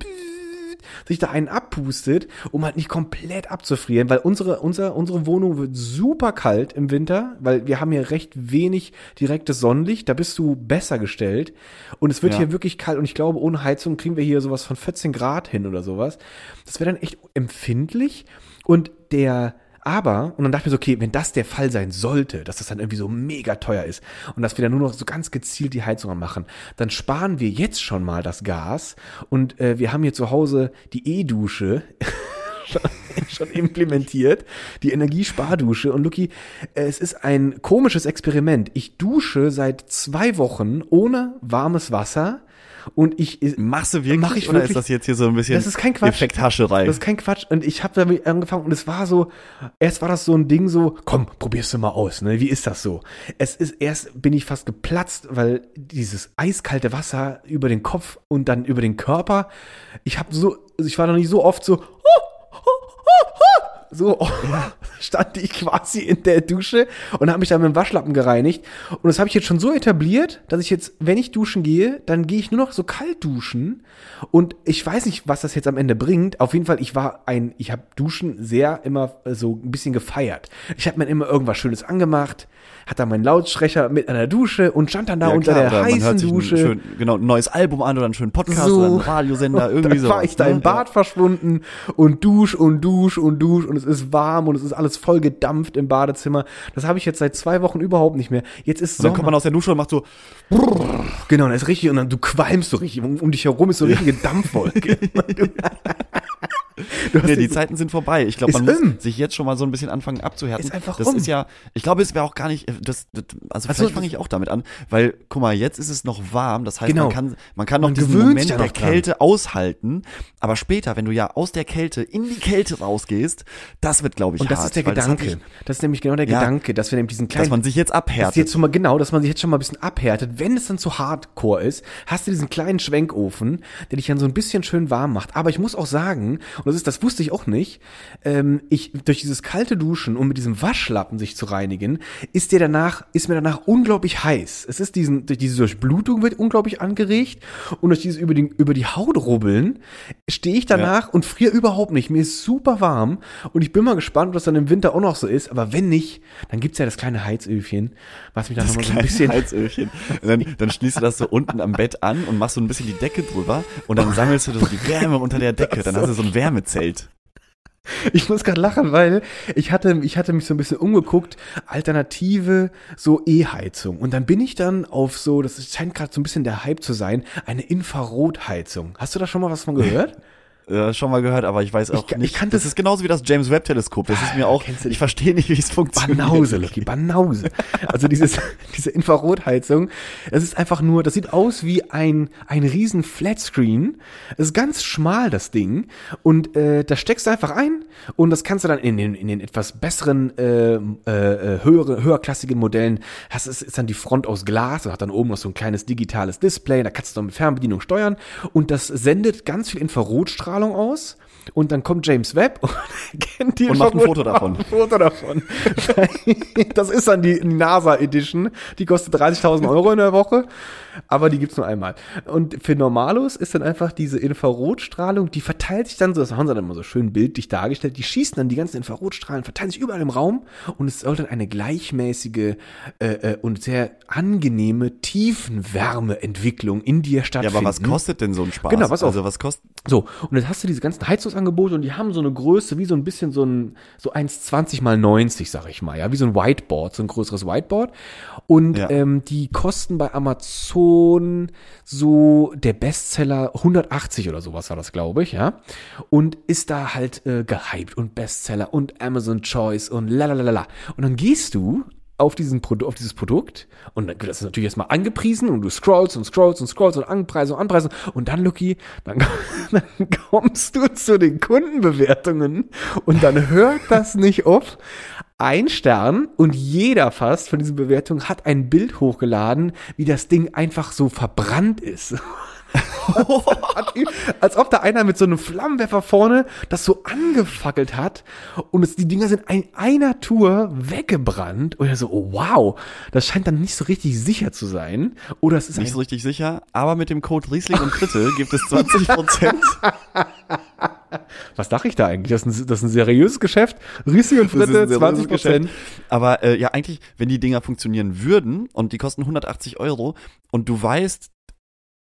sich da einen abpustet, um halt nicht komplett abzufrieren, weil unsere, unser, unsere Wohnung wird super kalt im Winter, weil wir haben hier recht wenig direktes Sonnenlicht, da bist du besser gestellt und es wird Ja. hier wirklich kalt und ich glaube, ohne Heizung kriegen wir hier sowas von 14 Grad hin oder sowas. Das wäre dann echt empfindlich und der aber, und dann dachte ich mir so, okay, wenn das der Fall sein sollte, dass das dann irgendwie so mega teuer ist und dass wir dann nur noch so ganz gezielt die Heizung machen, dann sparen wir jetzt schon mal das Gas und äh, wir haben hier zu Hause die E-Dusche schon, implementiert, die Energiespardusche. Und äh, es ist ein komisches Experiment. Ich dusche seit zwei Wochen ohne warmes Wasser und ich Machst du wirklich, Mach ich oder wirklich? ist das jetzt hier so ein bisschen Das ist kein Quatsch. Effekthascherei? Das ist kein Quatsch. Und ich habe damit angefangen und es war so, erst war das so ein Ding so, komm, probierst du mal aus, ne? Wie ist das so? Es ist, erst bin ich fast geplatzt, weil dieses eiskalte Wasser über den Kopf und dann über den Körper, ich habe so, ich war noch nicht so oft so, so stand ich quasi in der Dusche und habe mich dann mit dem Waschlappen gereinigt. Und das habe ich jetzt schon so etabliert, dass ich jetzt, wenn ich duschen gehe, dann gehe ich nur noch so kalt duschen. Und ich weiß nicht, was das jetzt am Ende bringt. Auf jeden Fall, ich war ein, ich habe Duschen sehr immer äh, so ein bisschen gefeiert. Ich habe mir immer irgendwas Schönes angemacht, hatte dann meinen Lautsprecher mit an der Dusche und stand dann da Ja, unter klar, der heißen Dusche. Schön, genau, ein neues Album an oder einen schönen Podcast So. oder einen Radiosender, irgendwie dann so. war ich da im Bad verschwunden und dusch und dusch und dusch und es ist warm und es ist alles voll gedampft im Badezimmer. Das habe ich jetzt seit zwei Wochen überhaupt nicht mehr. Jetzt ist Und dann Sommer. kommt man aus der Dusche und macht so, genau, das ist richtig und dann du qualmst so richtig. Um, um dich herum ist so eine richtige Dampfwolke. nee, die Zeiten sind vorbei. Ich glaube, man um. muss sich jetzt schon mal so ein bisschen anfangen abzuhärten. Ist einfach das um. ist ja, ich glaube, es wäre auch gar nicht, das, das also Ach so, vielleicht fange ich auch damit an, weil, guck mal, jetzt ist es noch warm, das heißt, Genau. man kann, man kann noch Man diesen Moment der noch dran. Kälte aushalten, aber später, wenn du ja aus der Kälte in die Kälte rausgehst, das wird, glaube ich, und das hart. ist der weil das Gedanke. mich- Das ist nämlich genau der Ja. Gedanke, dass wir nämlich diesen kleinen dass man sich jetzt Dass abhärtet. jetzt schon mal, genau, dass man sich jetzt schon mal ein bisschen abhärtet. Wenn es dann zu hardcore ist, hast du diesen kleinen Schwenkofen, der dich dann so ein bisschen schön warm macht. Aber ich muss auch sagen, und das ist, das wusste ich auch nicht, ähm, ich, durch dieses kalte Duschen und mit diesem Waschlappen sich zu reinigen, ist dir danach, ist mir danach unglaublich heiß. Es ist diesen, durch diese Durchblutung wird unglaublich angeregt und durch dieses über die, über die Haut rubbeln stehe ich danach und friere überhaupt nicht. Mir ist super warm und ich bin mal gespannt, ob das dann im Winter auch noch so ist. Aber wenn nicht, dann gibt's ja das kleine Heizöfchen, was mich dann nochmal so ein bisschen. Dann, dann schließt du das so unten am Bett an und machst so ein bisschen die Decke drüber und dann sammelst du so die Wärme unter der Decke. Dann hast du so ein Wärmezelt. Ich muss gerade lachen, weil ich hatte, ich hatte mich so ein bisschen umgeguckt, alternative so E-Heizung. Und dann bin ich dann auf so, das scheint gerade so ein bisschen der Hype zu sein, eine Infrarotheizung. Hast du da schon mal was von gehört? Ja, schon mal gehört, aber ich weiß auch Ich- ich nicht. kann das das- ist genauso wie das James Webb Teleskop. Das ist mir auch. Kennst du Ich verstehe nicht, wie es funktioniert. Banause, Lucky, Banause. Also dieses, diese Infrarotheizung, das ist einfach nur, das sieht aus wie ein, ein riesen Flatscreen. Es ist ganz schmal, das Ding. Und äh, da steckst du einfach ein und das kannst du dann in den, in den etwas besseren, äh, äh, höhere, höherklassigen Modellen, hast, ist, ist dann die Front aus Glas und hat dann oben noch so ein kleines digitales Display, da kannst du dann mit Fernbedienung steuern und das sendet ganz viel Infrarotstrahlung aus. Und dann kommt James Webb und kennt die Und macht ein Foto davon. ein Foto davon. das ist dann die NASA Edition. Die kostet 30.000 Euro in der Woche. Aber die gibt's nur einmal. Und für Normalos ist dann einfach diese Infrarotstrahlung, die verteilt sich dann so, das haben sie dann immer so schön bildlich dargestellt, die schießen dann die ganzen Infrarotstrahlen, verteilen sich überall im Raum und es soll dann eine gleichmäßige äh, äh, und sehr angenehme Tiefenwärmeentwicklung in dir Ja, stattfinden. aber was kostet denn so ein Spaß? Genau, pass auf. Also was kostet? So, und jetzt hast du diese ganzen Heizungsangebote und die haben so eine Größe, wie so ein bisschen so ein, so 1,20 mal 90, sag ich mal, ja, wie so ein Whiteboard, so ein größeres Whiteboard. Und Ja. ähm, die kosten bei Amazon so der Bestseller 180 oder sowas war das, glaube ich, ja. Und ist da halt äh, gehypt und Bestseller und Amazon Choice und lalalala. Und dann gehst du auf, diesen Produ auf dieses Produkt und das natürlich erstmal angepriesen und du scrollst und scrollst und scrollst und anpreisen und anpreisen und dann, Lucky, dann, dann kommst du zu den Kundenbewertungen und dann hört das nicht auf. Ein Stern und jeder fast von diesen Bewertungen hat ein Bild hochgeladen, wie das Ding einfach so verbrannt ist. Als ob da einer mit so einem Flammenwerfer vorne das so angefackelt hat und es, die Dinger sind in einer Tour weggebrannt und er so, oh wow, das scheint dann nicht so richtig sicher zu sein. Oder es ist Nicht so richtig sicher, aber mit dem Code Riesling und Dritte gibt es 20 Prozent. was dachte ich da eigentlich? Das ist ein, das ist ein seriöses Geschäft. Riesling und Fritte, ein seriöses 20 Prozent. Aber äh, ja, eigentlich, wenn die Dinger funktionieren würden und die kosten 180 Euro und du weißt,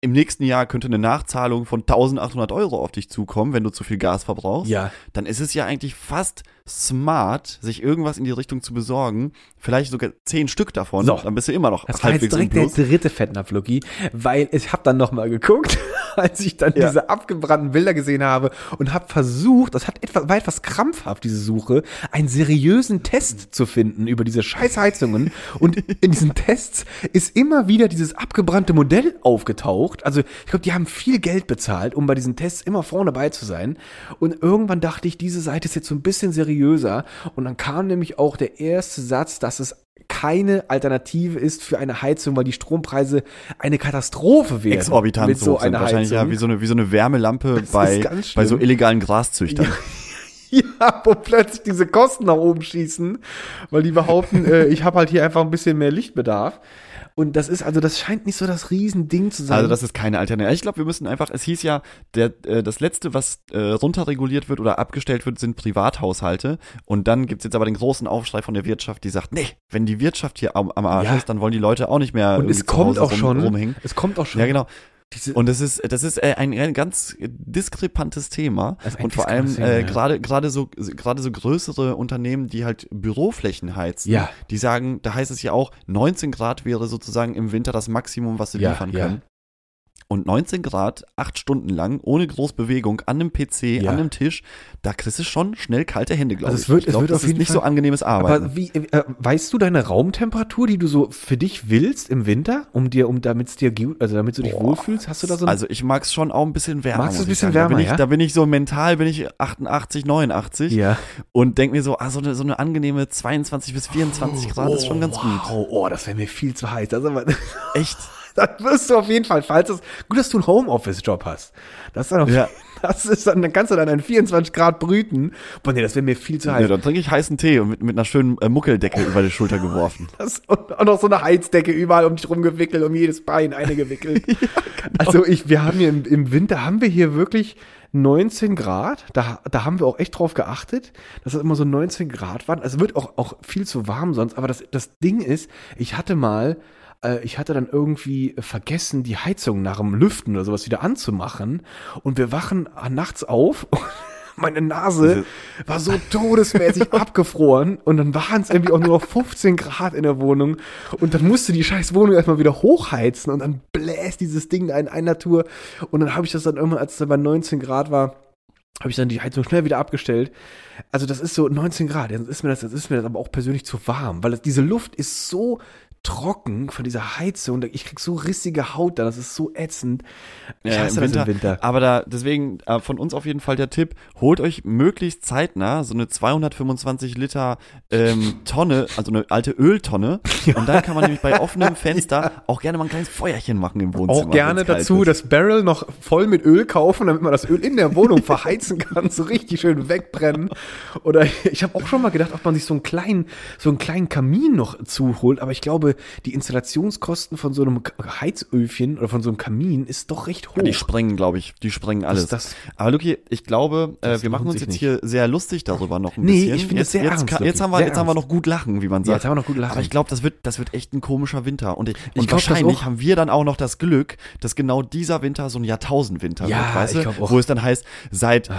im nächsten Jahr könnte eine Nachzahlung von 1800 Euro auf dich zukommen, wenn du zu viel Gas verbrauchst, Ja. dann ist es ja eigentlich fast smart, sich irgendwas in die Richtung zu besorgen. Vielleicht sogar zehn Stück davon. So. Dann bist du immer noch Das war jetzt direkt der dritte Fettnapf-Logi, weil ich habe dann nochmal geguckt, als ich dann Ja. diese abgebrannten Bilder gesehen habe und habe versucht, das hat etwas, war etwas krampfhaft, diese Suche, einen seriösen Test zu finden über diese Scheißheizungen. Und in diesen Tests ist immer wieder dieses abgebrannte Modell aufgetaucht. Also ich glaube, die haben viel Geld bezahlt, um bei diesen Tests immer vorne bei zu sein. Und irgendwann dachte ich, diese Seite ist jetzt so ein bisschen seriöser. Und dann kam nämlich auch der erste Satz, dass es keine Alternative ist für eine Heizung, weil die Strompreise eine Katastrophe wären. Exorbitant mit so sind. einer Wahrscheinlich ja Heizung. wie so eine, wie so eine Wärmelampe Das bei, bei so illegalen Graszüchtern. Ja, wo plötzlich diese Kosten nach oben schießen, weil die behaupten, äh, ich habe halt hier einfach ein bisschen mehr Lichtbedarf. Und das ist, also das scheint nicht so das Riesending zu sein. Also das ist keine Alternative. Ich glaube, wir müssen einfach, es hieß ja, der, äh, das letzte, was äh, runterreguliert wird oder abgestellt wird, sind Privathaushalte. Und dann gibt's jetzt aber den großen Aufschrei von der Wirtschaft, die sagt, nee, wenn die Wirtschaft hier am, am Arsch Ja. ist, dann wollen die Leute auch nicht mehr und es kommt Hause auch rum, schon, rumhängen. es kommt auch schon. Ja, genau. Und das ist, das ist äh, ein, ganz diskrepantes Thema. Und vor allem äh, gerade gerade so gerade so größere Unternehmen, die halt Büroflächen heizen, Ja. die sagen, da heißt es ja auch, 19 Grad wäre sozusagen im Winter das Maximum, was sie Ja, liefern ja. Und 19 Grad, acht Stunden lang, ohne groß Bewegung, an einem PC, Ja. an einem Tisch, da kriegst du schon schnell kalte Hände, glaube Also es ich. wird- ich es glaub, wird das auf ist jeden nicht Fall- so angenehmes Arbeiten. aber wie, äh, weißt du deine Raumtemperatur, die du so für dich willst im Winter, um dir, um damit es dir gut, also damit du dich Boah. wohlfühlst? Hast du da so also ich mag's schon auch ein bisschen wärmer. Magst du ein ich bisschen sagen. da wärmer, bin ich, ja? Da bin ich so mental, bin ich 88, 89 ja. und denk mir so, ah, so eine, so eine angenehme 22 bis 24 Grad ist schon ganz gut. Wow, oh, das wäre mir viel zu heiß. Das ist aber, Echt? dann wirst du auf jeden Fall, falls es, gut, dass du einen Homeoffice-Job hast. Das ist dann, auf, Ja. das ist dann, dann kannst du dann einen 24 Grad brüten. Boah, nee, das wäre mir viel zu Ja, heiß. dann trinke ich heißen Tee und mit, mit einer schönen äh, Muckeldecke über die Schulter geworfen. Das, und auch noch so eine Heizdecke überall um dich rumgewickelt, um jedes Bein eine gewickelt. genau. Also ich, wir haben hier im, im Winter, haben wir hier wirklich 19 Grad. Da, da haben wir auch echt drauf geachtet, dass es immer so 19 Grad waren. Also wird auch, auch viel zu warm sonst. Aber das, das Ding ist, ich hatte mal, äh, ich hatte dann irgendwie vergessen, die Heizung nach dem Lüften oder sowas wieder anzumachen. Und wir wachen nachts auf meine Nase war so todesmäßig abgefroren. Und dann waren es irgendwie auch nur noch 15 Grad in der Wohnung. Und dann musste die scheiß Wohnung erstmal wieder hochheizen. Und dann bläst dieses Ding da in einer Tour und dann habe ich das dann irgendwann, als es dann bei 19 Grad war, habe ich dann die Heizung schnell wieder abgestellt. Also das ist so 19 Grad, jetzt ist mir das, jetzt ist mir das aber auch persönlich zu warm, weil das, diese Luft ist so trocken von dieser Heizung. Ich krieg so rissige Haut da, das ist so ätzend. Ich Ja, hasse im das Winter, im Winter. Aber da, deswegen äh, von uns auf jeden Fall der Tipp, holt euch möglichst zeitnah so eine 225 Liter ähm, Tonne, also eine alte Öltonne. Und dann kann man nämlich bei offenem Fenster auch gerne mal ein kleines Feuerchen machen im Wohnzimmer. Auch gerne dazu ist. das Barrel noch voll mit Öl kaufen, damit man das Öl in der Wohnung verheizen kann, so richtig schön wegbrennen. Oder ich habe auch schon mal gedacht, ob man sich so einen kleinen, so einen kleinen Kamin noch zuholt, aber ich glaube, die Installationskosten von so einem Heizöfchen oder von so einem Kamin ist doch recht hoch. Die sprengen, glaube ich, die sprengen alles. das- Aber Luki, ich glaube, äh, wir machen uns jetzt nicht. hier sehr lustig darüber noch ein Nee, bisschen. ich finde es jetzt, sehr jetzt, ernst, kann- jetzt haben wir, jetzt haben wir ernst. noch gut lachen, wie man Ja, sagt. jetzt haben wir noch gut lachen. Aber ich glaube, das wird, das wird echt ein komischer Winter. Und, und glaub, das wahrscheinlich haben wir dann auch noch das Glück, dass genau dieser Winter so ein Jahrtausendwinter Ja, wird, weißt ich du? glaub auch. Wo es dann heißt, seit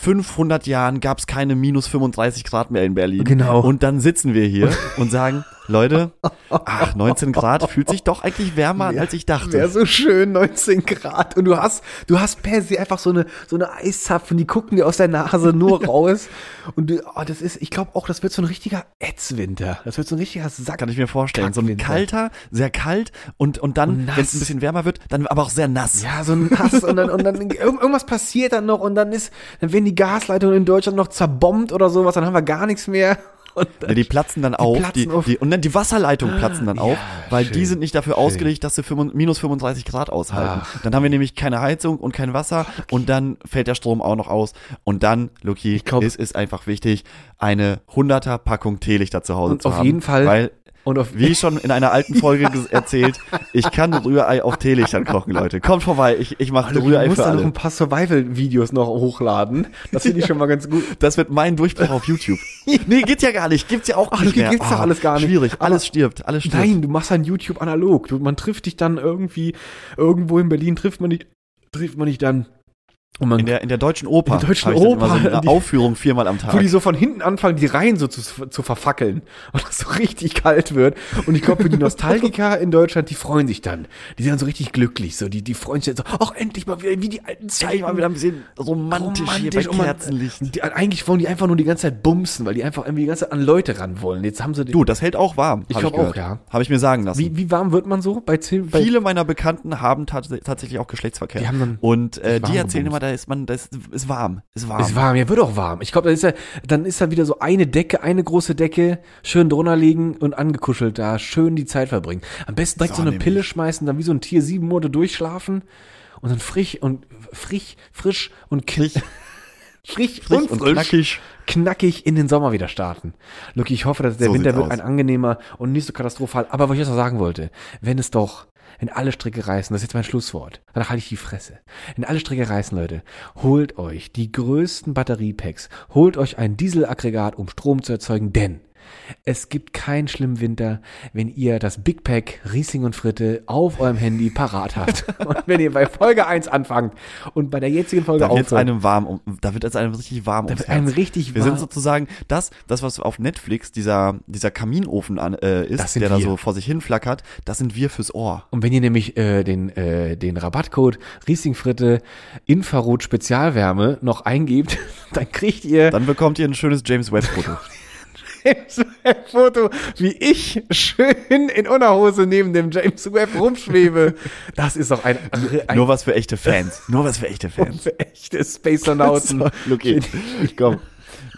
500 Jahren gab es keine minus 35 Grad mehr in Berlin. Genau. Und dann sitzen wir hier und sagen, Leute, ach, 19 Grad fühlt sich doch eigentlich wärmer an, als ich dachte. Wäre so schön, 19 Grad. Und du hast, du hast per se einfach so eine, so eine Eiszapfen, die gucken dir aus der Nase nur raus. Und du, oh, das ist, ich glaube auch, das wird so ein richtiger Ätzwinter. Das wird so ein richtiger Sack. Kann ich mir vorstellen. So ein kalter, sehr kalt und, und dann, nass. wenn es ein bisschen wärmer wird, dann aber auch sehr nass. Ja, so ein Hass und dann, und dann irg- irgendwas passiert dann noch und dann ist, dann werden die Gasleitungen in Deutschland noch zerbombt oder sowas, dann haben wir gar nichts mehr. Ja, die platzen dann auf, platzen die, auf. Die, und dann die Wasserleitungen platzen dann auf, weil die schön, sind nicht dafür ausgelegt, dass sie 5 minus 35 Grad aushalten. Dann haben wir nämlich keine Heizung und kein Wasser und dann fällt der Strom auch noch aus. Und dann, Luki, es ist einfach wichtig, eine 100er Packung Teelichter zu Hause Und zu auf haben. jeden Fall- Weil, und auf, wie schon in einer alten Folge erzählt, ich kann Rührei auf Teelichtern kochen, Leute. Kommt vorbei, ich, ich mache du Rührei musst für dann noch alle. ein paar Survival-Videos noch hochladen. Das finde ich schon mal ganz gut. Das wird mein Durchbruch auf YouTube. Nee, geht ja gar nicht. Gibt's ja auch Ach, nicht mehr. gibt's doch Ah, alles gar nicht. Schwierig. Aber- Alles stirbt. Alles stirbt. Nein, du machst ein YouTube analog. Du, man trifft dich dann irgendwie, irgendwo in Berlin trifft man dich, trifft man dich dann. In der, in der deutschen Oper. In der deutschen Oper, so eine die- Aufführung viermal am Tag. wo die so von hinten anfangen, die Reihen so zu, zu verfackeln und es so richtig kalt wird. Und ich glaube, für die Nostalgiker in Deutschland, die freuen sich dann. Die sind dann so richtig glücklich. So, die, die freuen sich dann so, ach, endlich mal wieder wie die alten Zeiten. Mal wieder ein bisschen romantisch, hier bei und man- Kerzenlicht. Die, eigentlich wollen die einfach nur die ganze Zeit bumsen, weil die einfach irgendwie die ganze Zeit an Leute ran wollen. Jetzt haben sie Du, das hält auch warm. Ich hab glaub gehört. auch, ja. Habe ich mir sagen lassen. wie, wie warm wird man so bei bei Viele meiner Bekannten haben tats tatsächlich auch Geschlechtsverkehr. Die haben dann und äh, die erzählen immer, da ist man, das ist warm. Ist warm. Ist warm, ja, wird auch warm. Ich glaube, dann ist ja, dann ist da wieder so eine Decke, eine große Decke, schön drunter liegen und angekuschelt da, schön die Zeit verbringen. Am besten direkt So so eine. Pille schmeißen, dann wie so ein Tier sieben Monate durchschlafen und dann frisch und frisch, frisch und frisch, frisch, Frisch und, und frisch, knackig. knackig in den Sommer wieder starten. Lucky, ich hoffe, dass der So Winter wird aus. ein angenehmer und nicht so katastrophal. Aber was ich jetzt noch sagen wollte, wenn es doch, wenn alle Stricke reißen, das ist jetzt mein Schlusswort, dann halte ich die Fresse. Wenn alle Stricke reißen, Leute, holt euch die größten Batteriepacks, holt euch ein Dieselaggregat, um Strom zu erzeugen, denn es gibt keinen schlimmen Winter, wenn ihr das Big Pack Riesling und Fritte auf eurem Handy parat habt. Und wenn ihr bei Folge 1 anfangt und bei der jetzigen Folge Da wird aufhört, einem warm, um, da wird es einem richtig warm da wird einem richtig Wir warm. sind sozusagen das, das was auf Netflix dieser dieser Kaminofen an, äh, ist, der da wir. so vor sich hin flackert. Das sind wir fürs Ohr. Und wenn ihr nämlich äh, den, äh, den Rabattcode Rieslingfritte Infrarot Spezialwärme noch eingebt, dann kriegt ihr Dann bekommt ihr ein schönes James Webb Foto. James Webb Foto, wie ich schön in Unterhose neben dem James Webb rumschwebe. Das ist doch ein, ein Nur was für echte Fans. Nur was für echte Fans. für echte Spaceonauten. So, Luki, komm.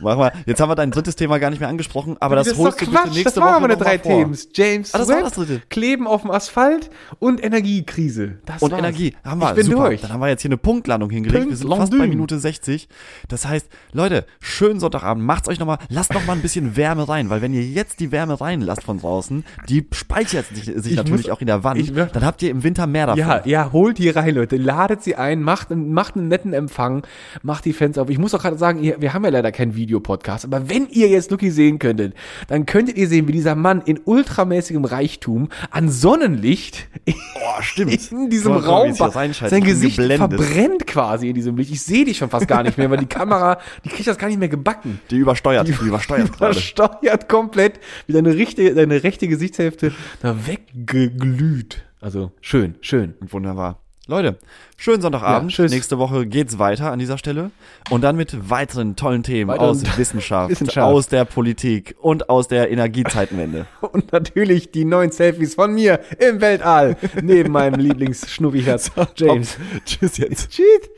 Mach mal. Jetzt haben wir dein drittes Thema gar nicht mehr angesprochen, aber das, ist holst du bitte nächste das waren Woche meine drei vor. Themen. James Ah, das war Webb, das dritte. Kleben auf dem Asphalt und Energiekrise. Das Und war's. Energie, haben wir. Ich bin Super. durch. Dann haben wir jetzt hier eine Punktlandung hingelegt. Punkt wir sind fast bei Landung. Minute 60. Das heißt, Leute, schönen Sonntagabend. Macht's euch nochmal, lasst noch mal ein bisschen Wärme rein, weil wenn ihr jetzt die Wärme reinlasst von draußen, die speichert sich, sich Ich natürlich muss- auch in der Wand. ich dann habt ihr im Winter mehr davon. Ja, ja, holt die rein, Leute. Ladet sie ein, macht, einen- macht einen netten Empfang, macht die Fans auf. Ich muss auch gerade sagen, wir haben ja leider kein Video. Videopodcast. Aber wenn ihr jetzt Lucky sehen könntet, dann könntet ihr sehen, wie dieser Mann in ultramäßigem Reichtum an Sonnenlicht Boah, stimmt. in diesem wie Raum sein Gesicht geblendet. verbrennt quasi in diesem Licht. Ich sehe dich schon fast gar nicht mehr, weil die Kamera, die kriegt das gar nicht mehr gebacken. Die übersteuert, die, übersteuert gerade. Komplett, wie deine, rechte, deine rechte Gesichtshälfte da weggeglüht. Also schön, schön. Wunderbar. Leute, schönen Sonntagabend. Ja. Nächste Woche geht's weiter an dieser Stelle. Und dann mit weiteren tollen Themen Weiteren aus Wissenschaft, Wissenschaft. aus der Politik und aus der Energiezeitenwende. Und natürlich die neuen Selfies von mir im Weltall neben meinem Lieblingsschnuffiherz James. Tschüss jetzt. Tschüss.